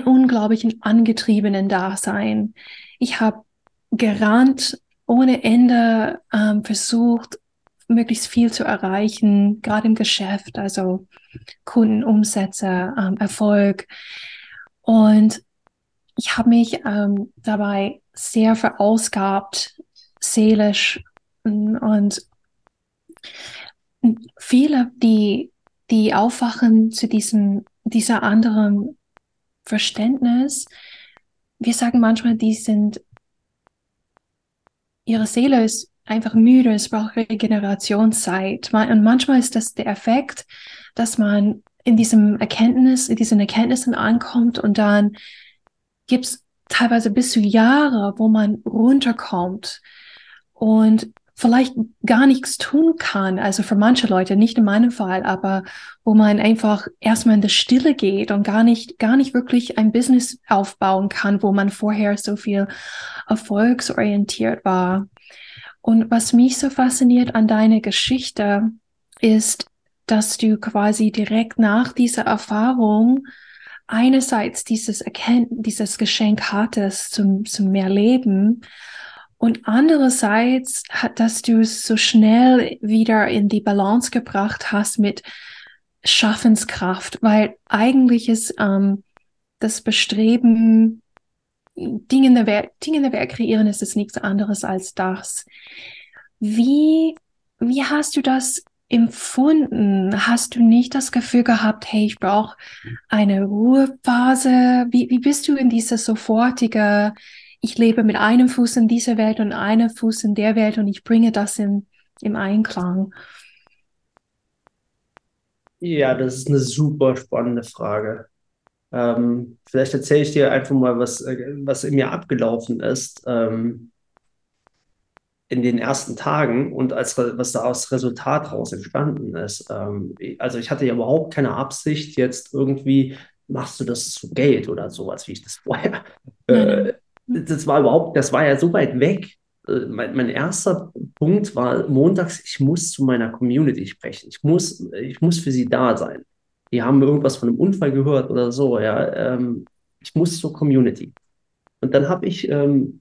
unglaublichen angetriebenen Dasein. Ich habe gerannt ohne Ende, ähm, versucht, möglichst viel zu erreichen, gerade im Geschäft, also Kundenumsätze, ähm, Erfolg. Und ich habe mich ähm, dabei sehr verausgabt, seelisch und viele, die, die aufwachen zu diesem, dieser anderen Verständnis, wir sagen manchmal, die sind, ihre Seele ist einfach müde, es braucht Regenerationszeit. Und manchmal ist das der Effekt, dass man in diesem Erkenntnis, in diesen Erkenntnissen ankommt und dann gibt es teilweise bis zu Jahre, wo man runterkommt und vielleicht gar nichts tun kann. Also für manche Leute, nicht in meinem Fall, aber wo man einfach erstmal in der Stille geht und gar nicht, gar nicht wirklich ein Business aufbauen kann, wo man vorher so viel erfolgsorientiert war. Und was mich so fasziniert an deiner Geschichte ist, dass du quasi direkt nach dieser Erfahrung einerseits dieses Erkennt dieses Geschenk hattest zum, zum mehr Leben und andererseits, dass du es so schnell wieder in die Balance gebracht hast mit Schaffenskraft, weil eigentlich ist ähm, das Bestreben, Dinge in, der Welt, Dinge in der Welt kreieren, ist es nichts anderes als das. Wie, wie hast du das empfunden? Hast du nicht das Gefühl gehabt, hey, ich brauche eine Ruhephase? Wie, wie bist du in diese sofortige ich lebe mit einem Fuß in dieser Welt und einem Fuß in der Welt und ich bringe das in, im Einklang? Ja, das ist eine super spannende Frage. Ähm, vielleicht erzähle ich dir einfach mal, was, äh, was in mir abgelaufen ist ähm, in den ersten Tagen und als, was da als Resultat daraus entstanden ist. Ähm, also ich hatte ja überhaupt keine Absicht, jetzt irgendwie machst du das zu Geld oder sowas, wie ich das vorher äh, das war überhaupt, das war ja so weit weg. Äh, mein, mein, erster Punkt war montags, ich muss zu meiner Community sprechen. Ich muss, ich muss für sie da sein. Die haben irgendwas von einem Unfall gehört oder so, ja. Ähm, ich muss zur Community. Und dann habe ich, ähm,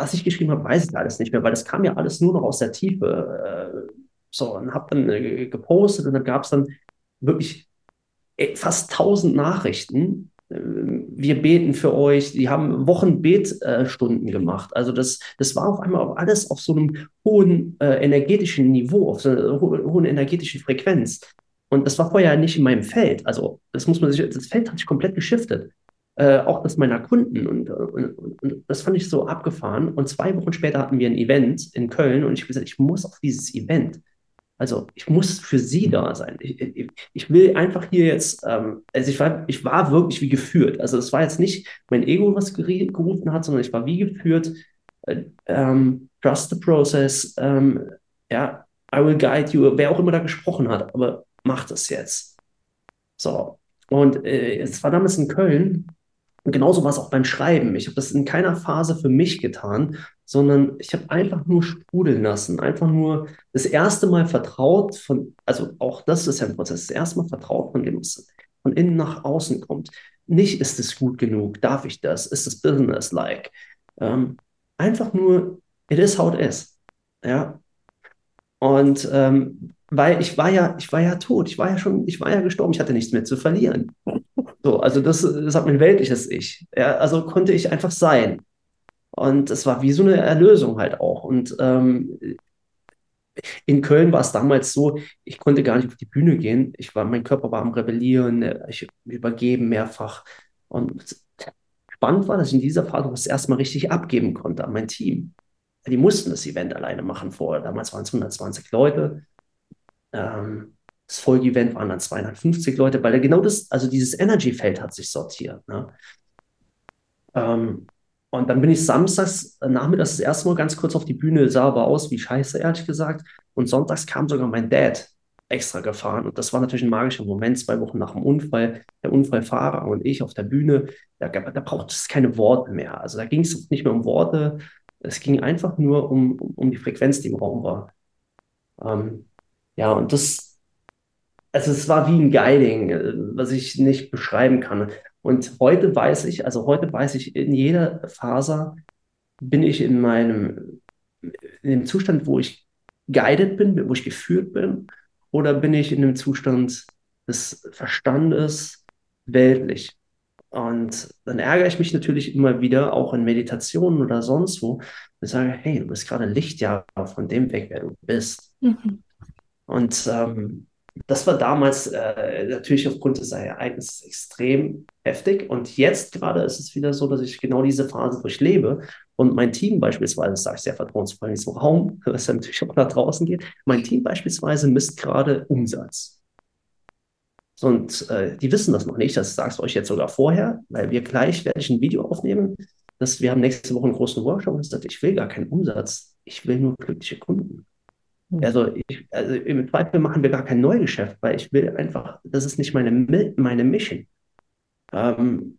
was ich geschrieben habe, weiß ich alles nicht mehr, weil das kam ja alles nur noch aus der Tiefe. Äh, so, und habe dann äh, gepostet und dann gab es dann wirklich äh, fast tausend Nachrichten wir beten für euch. Die haben Wochenbetstunden gemacht. Also das, das war auf einmal alles auf so einem hohen äh, energetischen Niveau, auf so einer ho hohen energetischen Frequenz. Und das war vorher nicht in meinem Feld. Also das muss man sich, das Feld hat sich komplett geschiftet. Äh, auch das meiner Kunden. Und, und, und, das fand ich so abgefahren. Und zwei Wochen später hatten wir ein Event in Köln und ich habe gesagt, ich muss auf dieses Event. Also ich muss für sie da sein. Ich, ich, ich will einfach hier jetzt, ähm, also ich war, ich war wirklich wie geführt. Also es war jetzt nicht mein Ego, was gerufen hat, sondern ich war wie geführt. Äh, ähm, trust the process. Ähm, ja, I will guide you. Wer auch immer da gesprochen hat, aber mach das jetzt. So. Und äh, es war damals in Köln und genauso war es auch beim Schreiben. Ich habe das in keiner Phase für mich getan, sondern ich habe einfach nur sprudeln lassen, einfach nur das erste Mal vertraut von, also auch das ist ja ein Prozess, das erste Mal vertraut von dem, was von innen nach außen kommt. nicht, ist es gut genug? Darf ich das? Ist es business-like? Ähm, einfach nur, it is how it is. Ja. Und ähm, weil ich war ja, ich war ja tot, ich war ja schon, ich war ja gestorben, ich hatte nichts mehr zu verlieren. So, also das, das hat mein weltliches Ich. Ja, also konnte ich einfach sein. Und es war wie so eine Erlösung halt auch. Und ähm, in Köln war es damals so, ich konnte gar nicht auf die Bühne gehen. Ich war, mein Körper war am Rebellieren, ich übergeben mehrfach. Und spannend war, dass ich in dieser Phase das erstmal richtig abgeben konnte an mein Team. Die mussten das Event alleine machen vorher. Damals waren es 120 Leute. Ähm, das Folge-Event waren dann 250 Leute, weil er genau das, also dieses Energy-Feld hat sich sortiert. Ne? Ähm, und dann bin ich samstags äh, nachmittags das erste Mal ganz kurz auf die Bühne, sah aber aus wie Scheiße, ehrlich gesagt. Und sonntags kam sogar mein Dad extra gefahren. Und das war natürlich ein magischer Moment, zwei Wochen nach dem Unfall. Der Unfallfahrer und ich auf der Bühne, da, da braucht es keine Worte mehr. Also da ging es nicht mehr um Worte. Es ging einfach nur um, um die Frequenz, die im Raum war. Ähm, ja, und das, also es war wie ein Guiding, äh, was ich nicht beschreiben kann. Und heute weiß ich, also heute weiß ich, in jeder Faser bin ich in meinem, in dem Zustand, wo ich guided bin, wo ich geführt bin, oder bin ich in dem Zustand des Verstandes weltlich? Und dann ärgere ich mich natürlich immer wieder, auch in Meditationen oder sonst wo, und sage, hey, du bist gerade Lichtjahre von dem weg, wer du bist. Mhm. Und ähm, das war damals äh, natürlich aufgrund des Ereignisses extrem heftig. Und jetzt gerade ist es wieder so, dass ich genau diese Phase durchlebe. Und mein Team beispielsweise, das sage ich sehr vertrauensvoll in diesem Raum, was ja natürlich auch nach draußen geht, mein Team beispielsweise misst gerade Umsatz. Und äh, die wissen das noch nicht, das sagst du euch jetzt sogar vorher, weil wir gleich werde ich ein Video aufnehmen, dass wir haben nächste Woche einen großen Workshop und ich will gar keinen Umsatz, ich will nur glückliche Kunden. Also, ich, also im Zweifel machen wir gar kein Neugeschäft, weil ich will einfach, das ist nicht meine, meine Mission. Ähm,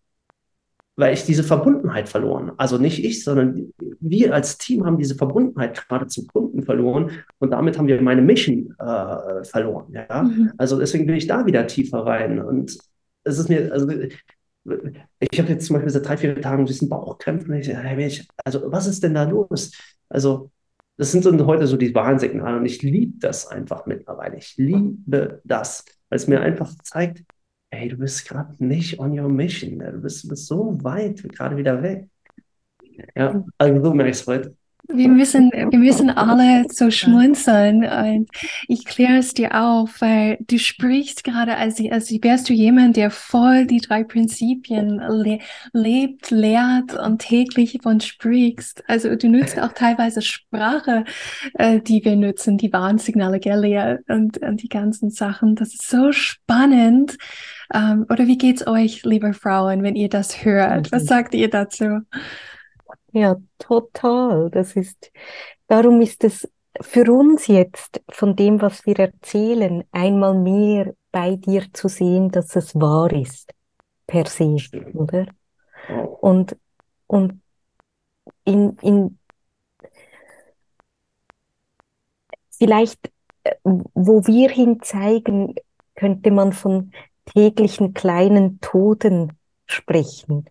weil ich diese Verbundenheit verloren. Also nicht ich, sondern wir als Team haben diese Verbundenheit gerade zum Kunden verloren und damit haben wir meine Mission äh, verloren. Ja? Mhm. Also deswegen bin ich da wieder tiefer rein. Und es ist mir, also ich habe jetzt zum Beispiel seit drei, vier Tagen ein bisschen Bauchkrämpfe. Ich, ich, also was ist denn da los? Also das sind so heute so die Warnsignale und ich liebe das einfach mittlerweile. Ich liebe das, weil es mir einfach zeigt, hey, du bist gerade nicht on your mission. Du bist, du bist so weit gerade wieder weg. Ja, also so merke ich es heute. Wir müssen, wir müssen alle so schmunzeln und ich kläre es dir auf, weil du sprichst gerade, als, als wärst du jemand, der voll die drei Prinzipien le lebt, lehrt und täglich von sprichst. Also du nutzt auch teilweise Sprache, äh, die wir nutzen, die Warnsignale, gell, und, und die ganzen Sachen. Das ist so spannend. Ähm, oder wie geht's euch, liebe Frauen, wenn ihr das hört? Was sagt ihr dazu? Ja, total. Das ist, darum ist es für uns jetzt von dem, was wir erzählen, einmal mehr bei dir zu sehen, dass es wahr ist, per se, oder? Und, und in, in, vielleicht, äh, wo wir hin zeigen, könnte man von täglichen kleinen Toden sprechen.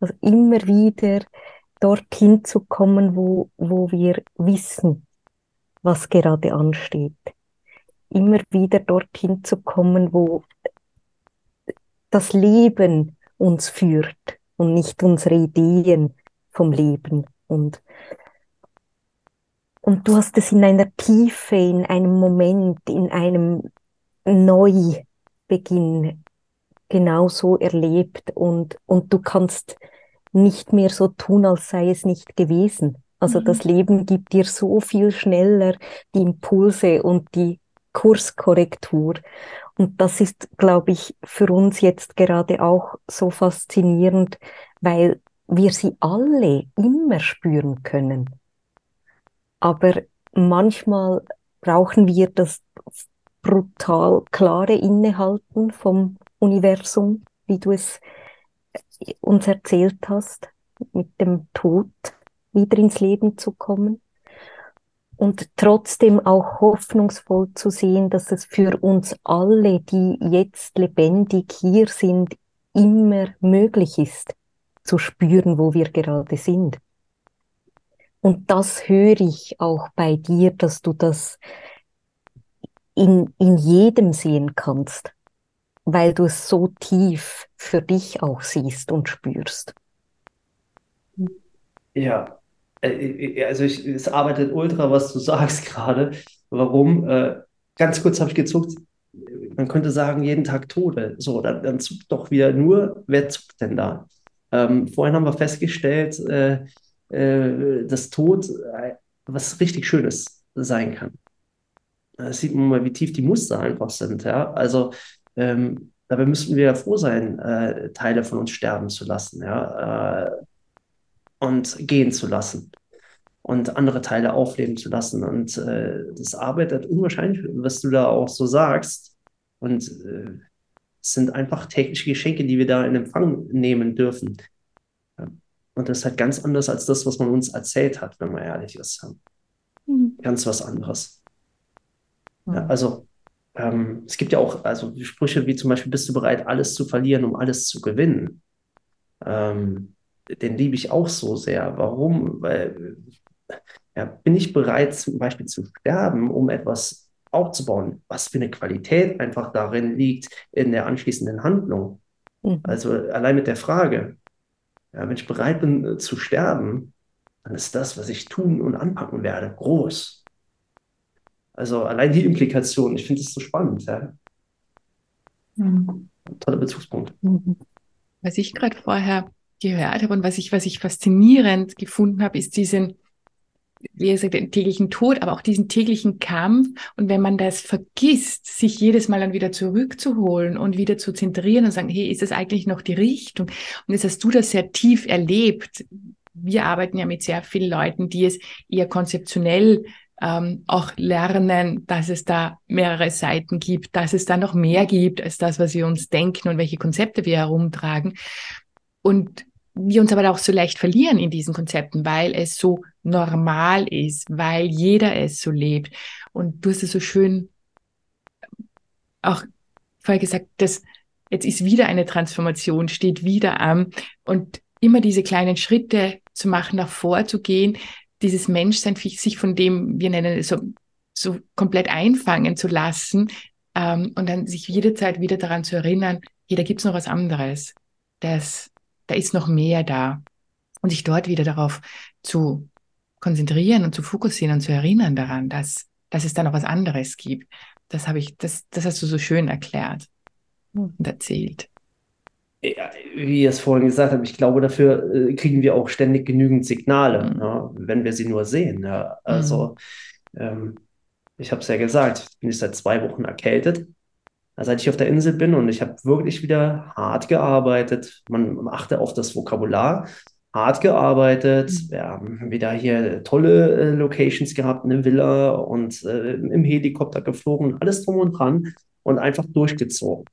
Also immer wieder dorthin zu kommen, wo, wo wir wissen, was gerade ansteht. Immer wieder dorthin zu kommen, wo das Leben uns führt und nicht unsere Ideen vom Leben. Und, und du hast es in einer Tiefe, in einem Moment, in einem Neubeginn genauso erlebt und, und du kannst nicht mehr so tun, als sei es nicht gewesen. Also mhm. das Leben gibt dir so viel schneller die Impulse und die Kurskorrektur. Und das ist, glaube ich, für uns jetzt gerade auch so faszinierend, weil wir sie alle immer spüren können. Aber manchmal brauchen wir das brutal klare Innehalten vom Universum, wie du es uns erzählt hast, mit dem Tod wieder ins Leben zu kommen und trotzdem auch hoffnungsvoll zu sehen, dass es für uns alle, die jetzt lebendig hier sind, immer möglich ist, zu spüren, wo wir gerade sind. Und das höre ich auch bei dir, dass du das in, in jedem sehen kannst, weil du es so tief für dich auch siehst und spürst. Ja, äh, äh, also ich, es arbeitet ultra, was du sagst gerade. Warum? Äh, ganz kurz habe ich gezuckt. Man könnte sagen, jeden Tag Tode. So, dann, dann zuckt doch wieder nur, wer zuckt denn da? Ähm, vorhin haben wir festgestellt, äh, äh, dass Tod äh, was richtig Schönes sein kann. Da sieht man mal, wie tief die Muster einfach sind. Ja? Also ähm, dabei müssten wir ja froh sein, äh, Teile von uns sterben zu lassen ja? Äh, und gehen zu lassen und andere Teile aufleben zu lassen. Und äh, das arbeitet unwahrscheinlich, was du da auch so sagst. Und äh, es sind einfach tägliche Geschenke, die wir da in Empfang nehmen dürfen. Und das ist halt ganz anders als das, was man uns erzählt hat, wenn man ehrlich ist. Mhm. Ganz was anderes. Mhm. Ja, also ähm, es gibt ja auch also Sprüche wie zum Beispiel, bist du bereit, alles zu verlieren, um alles zu gewinnen? Ähm, den liebe ich auch so sehr. Warum? Weil ja, bin ich bereit, zum Beispiel zu sterben, um etwas aufzubauen? Was für eine Qualität einfach darin liegt in der anschließenden Handlung. Mhm. Also allein mit der Frage, ja, wenn ich bereit bin äh, zu sterben, dann ist das, was ich tun und anpacken werde, groß. Also allein die Implikation, ich finde es so spannend. Ja. Mhm. Toller Bezugspunkt. Mhm. Was ich gerade vorher gehört habe und was ich, was ich faszinierend gefunden habe, ist diesen, wie gesagt, den täglichen Tod, aber auch diesen täglichen Kampf. Und wenn man das vergisst, sich jedes Mal dann wieder zurückzuholen und wieder zu zentrieren und sagen, hey, ist das eigentlich noch die Richtung? Und jetzt hast du das sehr tief erlebt. Wir arbeiten ja mit sehr vielen Leuten, die es eher konzeptionell ähm, auch lernen, dass es da mehrere Seiten gibt, dass es da noch mehr gibt als das, was wir uns denken und welche Konzepte wir herumtragen. Und wir uns aber auch so leicht verlieren in diesen Konzepten, weil es so normal ist, weil jeder es so lebt. Und du hast es so schön auch vorher gesagt, dass jetzt ist wieder eine Transformation, steht wieder an und immer diese kleinen Schritte zu machen, nach vorzugehen, dieses Menschsein, sich von dem, wir nennen es so, so komplett einfangen zu lassen ähm, und dann sich jederzeit wieder daran zu erinnern, hier, da gibt's noch was anderes. Das, da ist noch mehr da. Und sich dort wieder darauf zu konzentrieren und zu fokussieren und zu erinnern daran, dass, dass es da noch was anderes gibt. Das habe ich, das, das hast du so schön erklärt und erzählt. Ja, wie ich es vorhin gesagt habe, ich glaube, dafür äh, kriegen wir auch ständig genügend Signale, mhm. ja, wenn wir sie nur sehen. Ja. Also, mhm. ähm, ich habe es ja gesagt, ich bin seit zwei Wochen erkältet seit ich auf der Insel bin und ich habe wirklich wieder hart gearbeitet. Man achte auf das Vokabular. Hart gearbeitet. Mhm. Wir haben wieder hier tolle äh, Locations gehabt, eine Villa und äh, im Helikopter geflogen, alles drum und dran und einfach durchgezogen.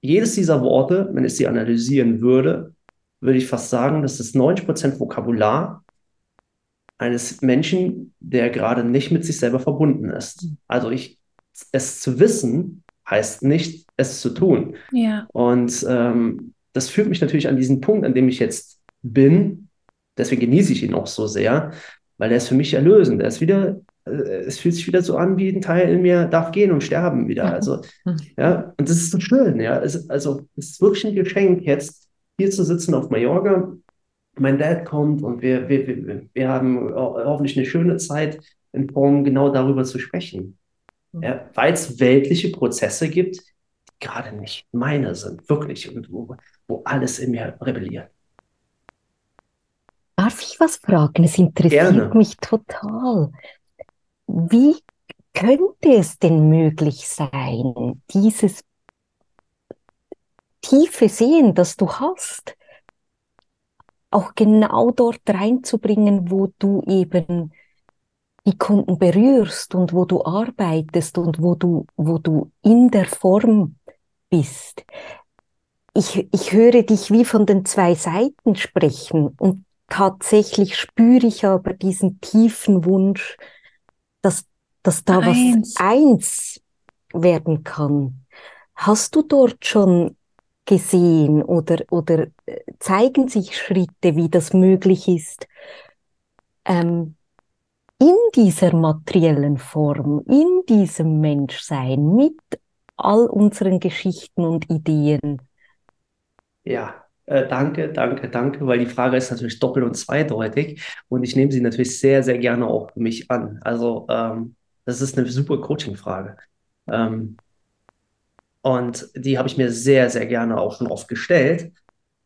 Jedes dieser Worte, wenn ich sie analysieren würde, würde ich fast sagen, das ist 90% Vokabular eines Menschen, der gerade nicht mit sich selber verbunden ist. Also ich, es zu wissen, heißt nicht, es zu tun. Ja. Und ähm, das führt mich natürlich an diesen Punkt, an dem ich jetzt bin. Deswegen genieße ich ihn auch so sehr, weil er ist für mich erlösend. Er ist wieder, es fühlt sich wieder so an, wie ein Teil in mir darf gehen und sterben wieder. Also, ja, und das ist so schön, ja. Es, also, es ist wirklich ein Geschenk, jetzt hier zu sitzen auf Mallorca. Mein Dad kommt und wir, wir, wir, wir haben hoffentlich eine schöne Zeit in Form genau darüber zu sprechen. Ja, Weil es weltliche Prozesse gibt, die gerade nicht meine sind, wirklich, und wo, wo alles in mir rebelliert. Darf ich was fragen? Es interessiert Gerne. mich total. Wie könnte es denn möglich sein, dieses tiefe Sehen, das du hast, auch genau dort reinzubringen, wo du eben die Kunden berührst und wo du arbeitest und wo du, wo du in der Form bist. Ich, ich höre dich wie von den zwei Seiten sprechen und tatsächlich spüre ich aber diesen tiefen Wunsch, dass, da eins. was eins werden kann. Hast du dort schon gesehen oder, oder äh, zeigen sich Schritte, wie das möglich ist, ähm, in dieser materiellen Form, in diesem Menschsein, mit all unseren Geschichten und Ideen. Ja, äh, danke, danke, danke, weil die Frage ist natürlich doppelt und zweideutig und ich nehme sie natürlich sehr, sehr gerne auch für mich an. Also ähm, das ist eine super Coaching-Frage. Ähm, und die habe ich mir sehr, sehr gerne auch schon oft gestellt.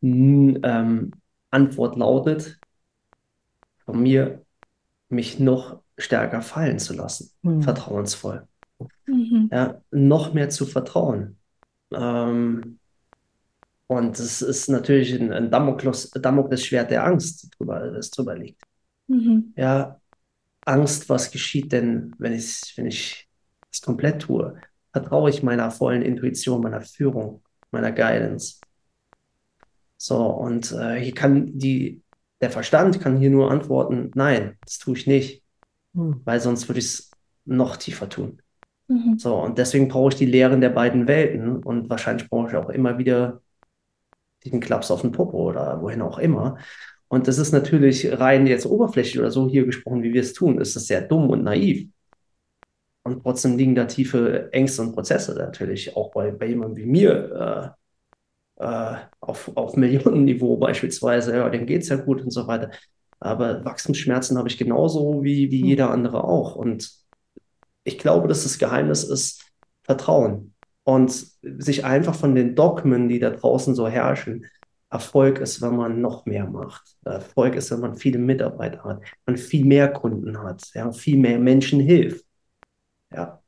Ähm, Antwort lautet von mir, mich noch stärker fallen zu lassen, mhm. vertrauensvoll. Mhm. Ja, noch mehr zu vertrauen. Ähm, und es ist natürlich ein, ein Damokles, Damoklesschwert der Angst, drüber, das drüber liegt. Mhm. Ja, Angst, was geschieht denn, wenn ich, wenn ich es komplett tue? Vertraue ich meiner vollen Intuition, meiner Führung, meiner Guidance? So, und äh, hier kann die, der Verstand kann hier nur antworten, nein, das tue ich nicht, mhm. weil sonst würde ich es noch tiefer tun. Mhm. So, und deswegen brauche ich die Lehren der beiden Welten und wahrscheinlich brauche ich auch immer wieder diesen Klaps auf den Popo oder wohin auch immer. Und das ist natürlich rein jetzt oberflächlich oder so hier gesprochen, wie wir es tun, ist das sehr dumm und naiv. Und trotzdem liegen da tiefe Ängste und Prozesse natürlich auch bei, bei jemandem wie mir äh, äh, auf, auf Millionenniveau beispielsweise. Ja, dem geht es ja gut und so weiter. Aber Wachstumsschmerzen habe ich genauso wie, wie hm. jeder andere auch. Und ich glaube, dass das Geheimnis ist Vertrauen und sich einfach von den Dogmen, die da draußen so herrschen, Erfolg ist, wenn man noch mehr macht. Erfolg ist, wenn man viele Mitarbeiter hat, man viel mehr Kunden hat, ja, viel mehr Menschen hilft. Ja.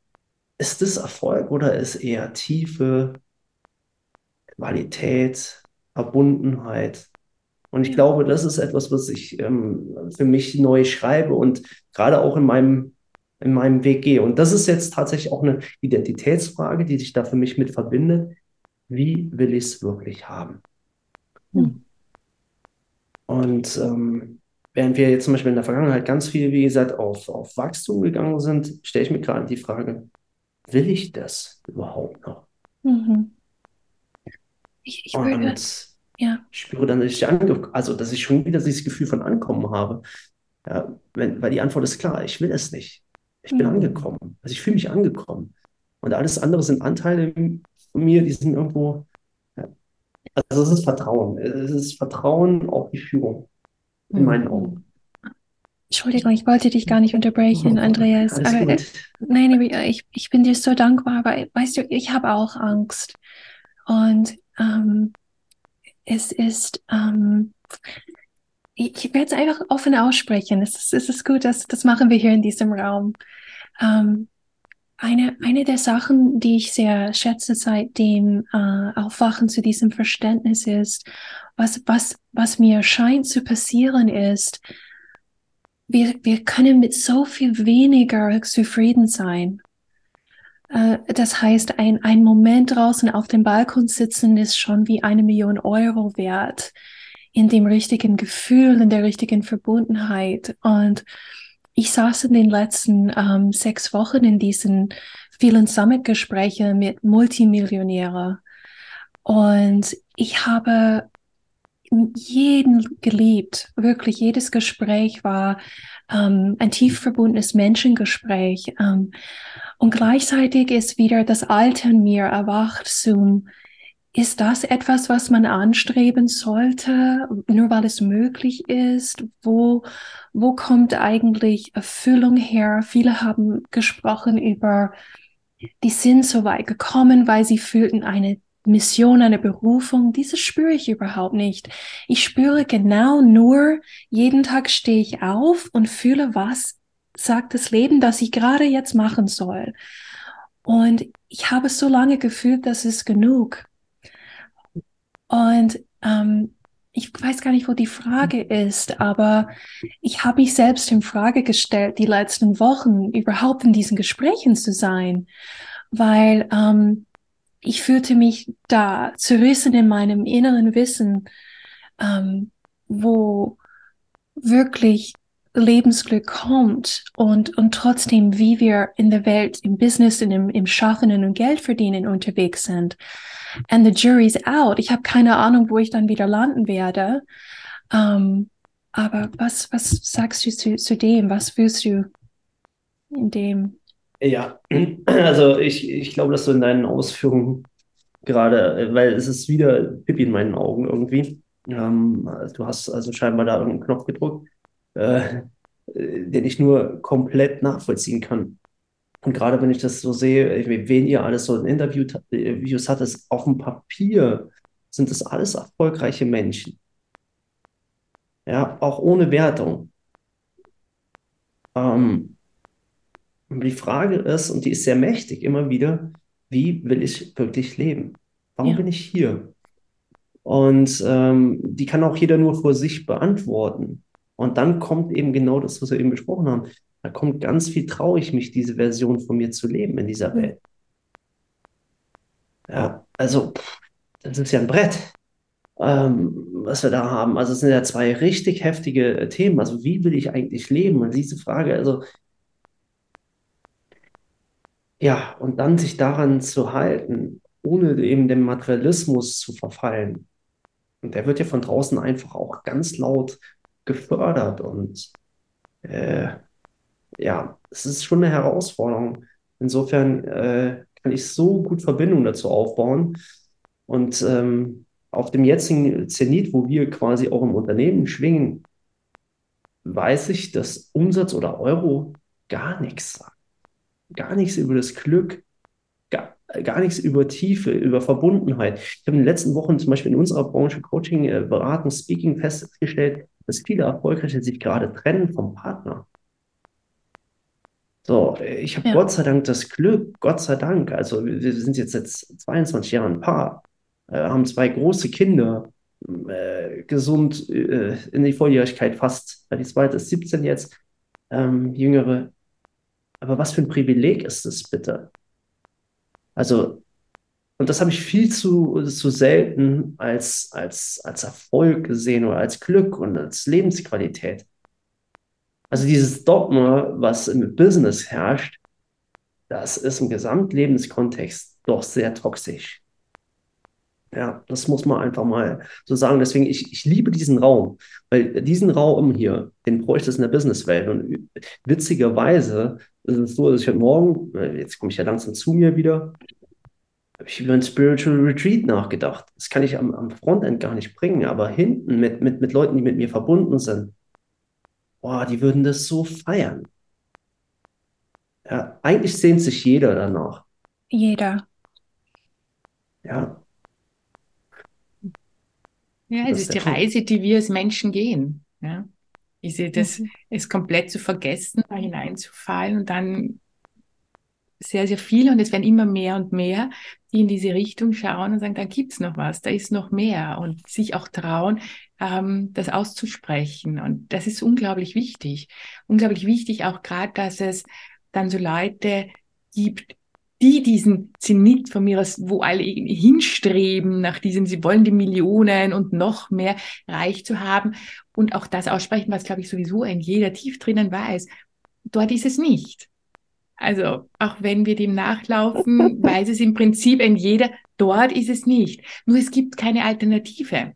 Ist das Erfolg oder ist eher Tiefe, Qualität, Verbundenheit? Und ich glaube, das ist etwas, was ich ähm, für mich neu schreibe und gerade auch in meinem in meinem Weg gehe. Und das ist jetzt tatsächlich auch eine Identitätsfrage, die sich da für mich mit verbindet. Wie will ich es wirklich haben? Hm. Und ähm, während wir jetzt zum Beispiel in der Vergangenheit ganz viel, wie gesagt, auf, auf Wachstum gegangen sind, stelle ich mir gerade die Frage, will ich das überhaupt noch? Mhm. Ich, ich würde, Und ja. ich spüre dann, dass ich, also, dass ich schon wieder dieses Gefühl von Ankommen habe. Ja, wenn, weil die Antwort ist klar, ich will es nicht. Ich bin mhm. angekommen. Also ich fühle mich angekommen. Und alles andere sind Anteile von mir, die sind irgendwo. Also es ist Vertrauen. Es ist Vertrauen auf die Führung. In mhm. meinen Augen. Entschuldigung, ich wollte dich gar nicht unterbrechen, Andreas. Alles aber äh, nein, ich, ich bin dir so dankbar, aber weißt du, ich habe auch Angst. Und ähm, es ist, ähm, ich werde es einfach offen aussprechen. Es ist, es ist gut, dass das machen wir hier in diesem Raum. Ähm, eine, eine der Sachen, die ich sehr schätze seit dem äh, Aufwachen zu diesem Verständnis ist, was, was, was mir scheint zu passieren ist, wir, wir können mit so viel weniger zufrieden sein. Äh, das heißt, ein, ein Moment draußen auf dem Balkon sitzen ist schon wie eine Million Euro wert in dem richtigen Gefühl, in der richtigen Verbundenheit. Und ich saß in den letzten ähm, sechs Wochen in diesen vielen Summit-Gesprächen mit Multimillionären. Und ich habe jeden geliebt. Wirklich, jedes Gespräch war ähm, ein tief verbundenes Menschengespräch. Ähm, und gleichzeitig ist wieder das Alte in mir erwacht zum, ist das etwas, was man anstreben sollte, nur weil es möglich ist? Wo, wo kommt eigentlich Erfüllung her? Viele haben gesprochen über, die sind so weit gekommen, weil sie fühlten eine Mission, eine Berufung. Dieses spüre ich überhaupt nicht. Ich spüre genau nur, jeden Tag stehe ich auf und fühle, was sagt das Leben, das ich gerade jetzt machen soll. Und ich habe so lange gefühlt, das ist genug. Und ähm, ich weiß gar nicht, wo die Frage ist, aber ich habe mich selbst in Frage gestellt, die letzten Wochen überhaupt in diesen Gesprächen zu sein, weil ähm, ich fühlte mich da zerrissen in meinem inneren Wissen, ähm, wo wirklich Lebensglück kommt und, und trotzdem, wie wir in der Welt, im Business, in im Schaffen und Geld verdienen unterwegs sind. And the jury's out. Ich habe keine Ahnung, wo ich dann wieder landen werde. Ähm, aber was, was sagst du zu, zu dem? Was fühlst du in dem? Ja, also ich, ich glaube, dass du in deinen Ausführungen gerade, weil es ist wieder Pippi in meinen Augen irgendwie. Ähm, du hast also scheinbar da irgendeinen Knopf gedrückt äh, den ich nur komplett nachvollziehen kann. Und gerade wenn ich das so sehe, wen ihr alles so in Interviews hattet, auf dem Papier sind das alles erfolgreiche Menschen. Ja, auch ohne Wertung. Ähm, die Frage ist, und die ist sehr mächtig immer wieder, wie will ich wirklich leben? Warum ja. bin ich hier? Und ähm, die kann auch jeder nur vor sich beantworten. Und dann kommt eben genau das, was wir eben besprochen haben. Da kommt ganz viel, traue ich mich, diese Version von mir zu leben in dieser Welt. Ja, also, das ist ja ein Brett, ähm, was wir da haben. Also, es sind ja zwei richtig heftige äh, Themen. Also, wie will ich eigentlich leben? Und diese Frage, also, ja, und dann sich daran zu halten, ohne eben dem Materialismus zu verfallen. Und der wird ja von draußen einfach auch ganz laut gefördert und äh, ja, es ist schon eine Herausforderung. Insofern äh, kann ich so gut Verbindungen dazu aufbauen und ähm, auf dem jetzigen Zenit, wo wir quasi auch im Unternehmen schwingen, weiß ich, dass Umsatz oder Euro gar nichts sagt. Gar nichts über das Glück, gar, gar nichts über Tiefe, über Verbundenheit. Ich habe in den letzten Wochen zum Beispiel in unserer Branche Coaching, äh, Beratung, Speaking festgestellt, dass viele Erfolgreiche sich gerade trennen vom Partner. So, ich habe ja. Gott sei Dank das Glück, Gott sei Dank, also wir sind jetzt seit 22 Jahren ein Paar, äh, haben zwei große Kinder, äh, gesund äh, in die Volljährigkeit fast, die zweite ist 17 jetzt, ähm, jüngere. Aber was für ein Privileg ist das bitte? Also und das habe ich viel zu, zu selten als, als, als Erfolg gesehen oder als Glück und als Lebensqualität. Also dieses Dogma, was im Business herrscht, das ist im Gesamtlebenskontext doch sehr toxisch. Ja, das muss man einfach mal so sagen. Deswegen, ich, ich liebe diesen Raum, weil diesen Raum hier, den bräuchte es in der Businesswelt. Und witzigerweise ist es so, dass ich heute Morgen, jetzt komme ich ja langsam zu mir wieder, habe ich über ein Spiritual Retreat nachgedacht. Das kann ich am, am Frontend gar nicht bringen, aber hinten mit, mit, mit Leuten, die mit mir verbunden sind, boah, die würden das so feiern. Ja, eigentlich sehnt sich jeder danach. Jeder. Ja. Ja, es ist, ist die Reise, die wir als Menschen gehen. Ja. Ich sehe das, mhm. es komplett zu vergessen, da hineinzufallen und dann sehr, sehr viele und es werden immer mehr und mehr, die in diese Richtung schauen und sagen, da gibt's noch was, da ist noch mehr und sich auch trauen, ähm, das auszusprechen. Und das ist unglaublich wichtig. Unglaublich wichtig auch gerade, dass es dann so Leute gibt, die diesen Zenit von mir aus, wo alle hinstreben nach diesem, sie wollen die Millionen und noch mehr reich zu haben und auch das aussprechen, was glaube ich sowieso ein jeder tief drinnen weiß. Dort ist es nicht. Also auch wenn wir dem nachlaufen, weiß es im Prinzip ein jeder, dort ist es nicht. Nur es gibt keine Alternative.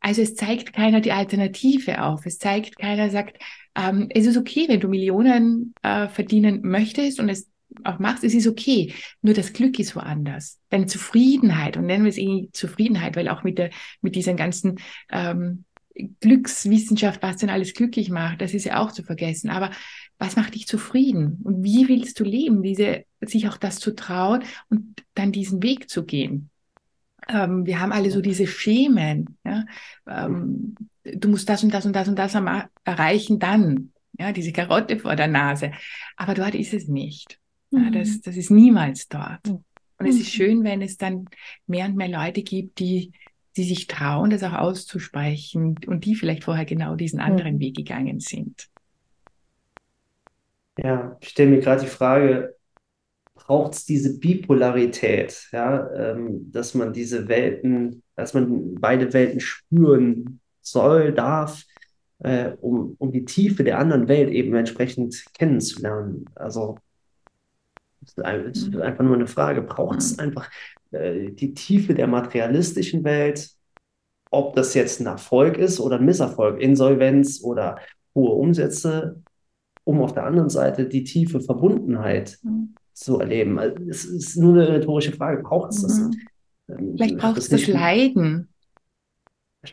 Also es zeigt keiner die Alternative auf. Es zeigt keiner, sagt, ähm, es ist okay, wenn du Millionen äh, verdienen möchtest und es auch machst, es ist okay. Nur das Glück ist woanders. Deine Zufriedenheit, und nennen wir es eh Zufriedenheit, weil auch mit der, mit diesen ganzen ähm, Glückswissenschaft, was denn alles glücklich macht, das ist ja auch zu vergessen. Aber was macht dich zufrieden? Und wie willst du leben? Diese, sich auch das zu trauen und dann diesen Weg zu gehen. Ähm, wir haben alle so diese Schemen. Ja? Ähm, du musst das und das und das und das erreichen dann. Ja, diese Karotte vor der Nase. Aber dort ist es nicht. Ja, mhm. das, das ist niemals dort. Und es ist mhm. schön, wenn es dann mehr und mehr Leute gibt, die die sich trauen, das auch auszusprechen und die vielleicht vorher genau diesen anderen mhm. Weg gegangen sind. Ja, ich stelle mir gerade die Frage, braucht es diese Bipolarität, ja, ähm, dass man diese Welten, dass man beide Welten spüren soll, darf, äh, um, um die Tiefe der anderen Welt eben entsprechend kennenzulernen. Also es ist einfach nur eine Frage, braucht es Mhm. einfach äh, die Tiefe der materialistischen Welt, ob das jetzt ein Erfolg ist oder ein Misserfolg, Insolvenz oder hohe Umsätze, um auf der anderen Seite die tiefe Verbundenheit Mhm. Zu erleben. Also es ist nur eine rhetorische Frage, braucht es das? Mhm. Ähm, Vielleicht braucht es das Leiden,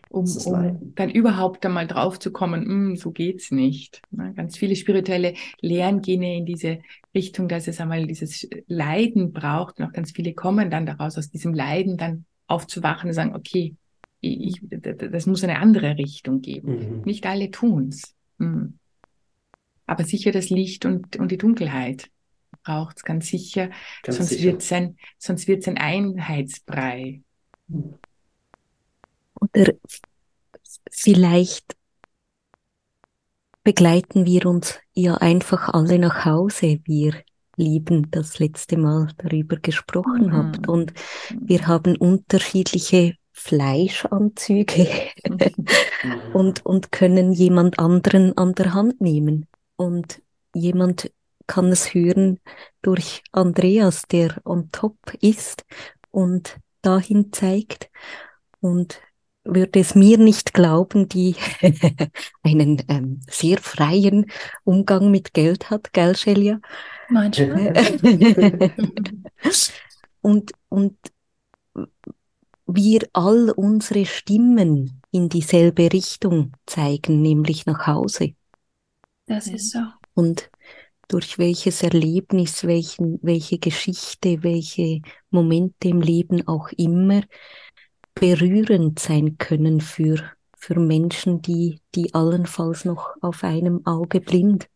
um, um Leiden. dann überhaupt einmal drauf zu kommen, "Hm, so geht's nicht. Ganz viele spirituelle Lehren gehen ja in diese Richtung, dass es einmal dieses Leiden braucht und auch ganz viele kommen dann daraus, aus diesem Leiden dann aufzuwachen und sagen, okay, ich, das muss eine andere Richtung geben. Mhm. Nicht alle tun's. Hm. Aber sicher das Licht und, und die Dunkelheit braucht's ganz sicher, Ganz sonst sicher. wird's ein, sonst wird's ein Einheitsbrei. Oder vielleicht begleiten wir uns ja einfach alle nach Hause. Wir lieben das letzte Mal darüber gesprochen Mhm. habt und wir haben unterschiedliche Fleischanzüge Mhm. und, und können jemand anderen an der Hand nehmen. Und jemand kann es hören durch Andreas, der on top ist und dahin zeigt und würde es mir nicht glauben, die einen ähm, sehr freien Umgang mit Geld hat, gell, Shelia? Manchmal. und, und wir all unsere Stimmen in dieselbe Richtung zeigen, nämlich nach Hause. Das ist so. Und durch welches Erlebnis, welchen, welche Geschichte, welche Momente im Leben auch immer berührend sein können für, für Menschen, die, die allenfalls noch auf einem Auge blind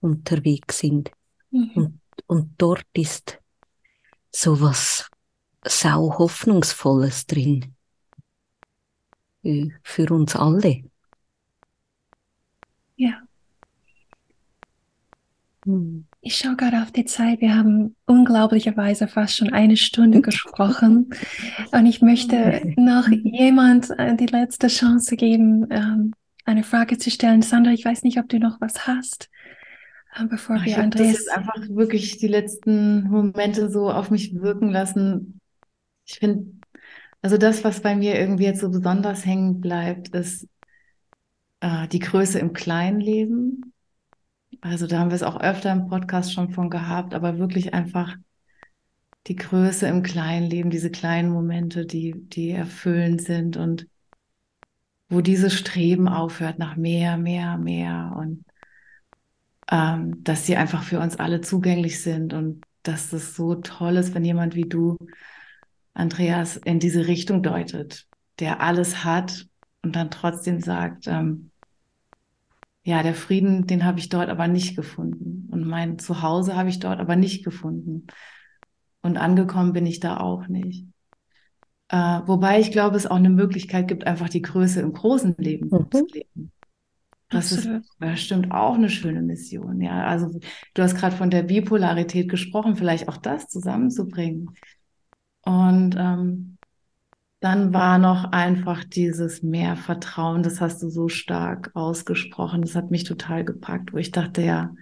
unterwegs sind. Mhm. Und, und dort ist sowas sau Hoffnungsvolles drin. Äh, Für uns alle. Ja. Ich schaue gerade auf die Zeit. Wir haben unglaublicherweise fast schon eine Stunde gesprochen. Und ich möchte noch jemand äh, die letzte Chance geben, ähm, eine Frage zu stellen. Sandra, ich weiß nicht, ob du noch was hast, äh, bevor Ich wir habe das Andreas. jetzt einfach wirklich die letzten Momente so auf mich wirken lassen. Ich finde, also das, was bei mir irgendwie jetzt so besonders hängen bleibt, ist äh, die Größe im kleinen Leben. Also da haben wir es auch öfter im Podcast schon von gehabt, aber wirklich einfach die Größe im kleinen Leben, diese kleinen Momente, die, die erfüllend sind und wo dieses Streben aufhört nach mehr, mehr, mehr und ähm, dass sie einfach für uns alle zugänglich sind und dass es so toll ist, wenn jemand wie du, Andreas, in diese Richtung deutet, der alles hat und dann trotzdem sagt, ähm, ja, der Frieden, den habe ich dort aber nicht gefunden und mein Zuhause habe ich dort aber nicht gefunden und angekommen bin ich da auch nicht. Äh, wobei ich glaube, es auch eine Möglichkeit gibt, einfach die Größe im großen Leben Mhm. zu leben. Das ist bestimmt auch eine schöne Mission. Ja, also du hast gerade von der Bipolarität gesprochen, vielleicht auch das zusammenzubringen. Und ähm, dann war noch einfach dieses mehr Vertrauen, das hast du so stark ausgesprochen. Das hat mich total gepackt, wo ich dachte, ja.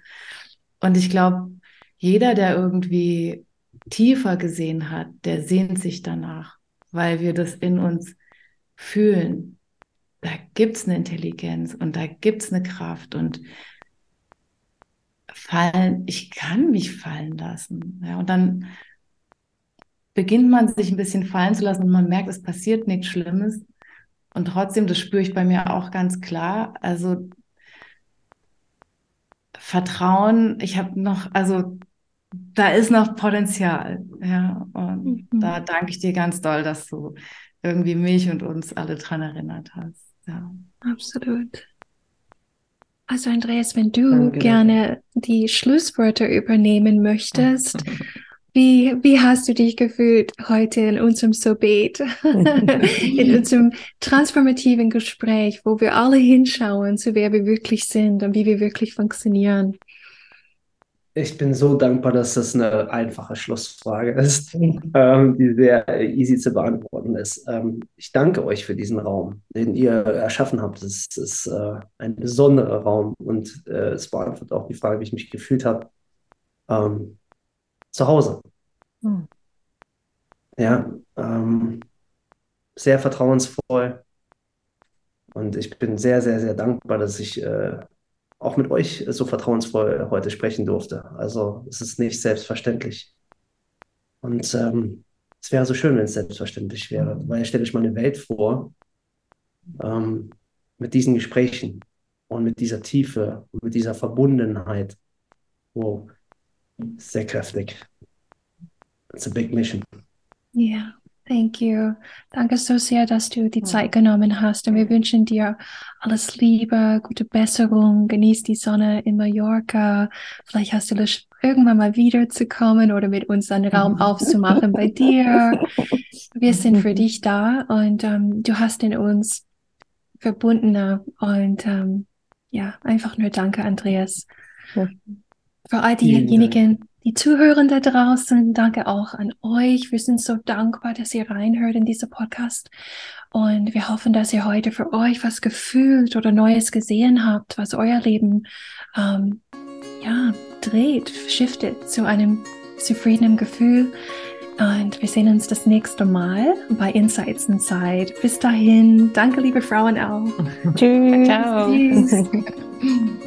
Und ich glaube, jeder, der irgendwie tiefer gesehen hat, der sehnt sich danach, weil wir das in uns fühlen. Da gibt's eine Intelligenz und da gibt's eine Kraft und fallen, ich kann mich fallen lassen. Ja, und dann beginnt man sich ein bisschen fallen zu lassen und man merkt, es passiert nichts Schlimmes. Und trotzdem, das spüre ich bei mir auch ganz klar. Also Vertrauen, ich habe noch, also da ist noch Potenzial. Ja, und Mhm. da danke ich dir ganz doll, dass du irgendwie mich und uns alle dran erinnert hast. Ja. Absolut. Also Andreas, wenn du Danke. gerne die Schlusswörter übernehmen möchtest, wie, wie hast du dich gefühlt heute in unserem Sobet, in unserem transformativen Gespräch, wo wir alle hinschauen, zu wer wir wirklich sind und wie wir wirklich funktionieren? Ich bin so dankbar, dass das eine einfache Schlussfrage ist, ähm, die sehr easy zu beantworten ist. Ähm, ich danke euch für diesen Raum, den ihr erschaffen habt. Es ist äh, ein besonderer Raum und äh, es beantwortet auch die Frage, wie ich mich gefühlt habe. Ähm, zu Hause. Hm. Ja, ähm, sehr vertrauensvoll. Und ich bin sehr, sehr, sehr dankbar, dass ich äh, auch mit euch so vertrauensvoll heute sprechen durfte. Also es ist nicht selbstverständlich. Und ähm, es wäre so schön, wenn es selbstverständlich wäre, weil stellt euch mal eine Welt vor ähm, mit diesen Gesprächen und mit dieser Tiefe und mit dieser Verbundenheit. Wow, sehr kräftig. It's a big mission. Ja. Thank you. Danke so sehr, dass du die Zeit genommen hast. Und wir wünschen dir alles Liebe, gute Besserung. Genieß die Sonne in Mallorca. Vielleicht hast du Lust, irgendwann mal wiederzukommen oder mit uns einen Raum aufzumachen bei dir. Wir sind für dich da und ähm, du hast in uns verbundene und ähm, ja, einfach nur danke, Andreas. Für all diejenigen, die Zuhörer da draußen, danke auch an euch. Wir sind so dankbar, dass ihr reinhört in diese Podcast. Und wir hoffen, dass ihr heute für euch was gefühlt oder Neues gesehen habt, was euer Leben ähm, ja, dreht, shiftet zu einem zufriedenen Gefühl. Und wir sehen uns das nächste Mal bei Insights Inside. Bis dahin, danke, liebe Frauen auch. Tschüss. Ciao. Tschüss.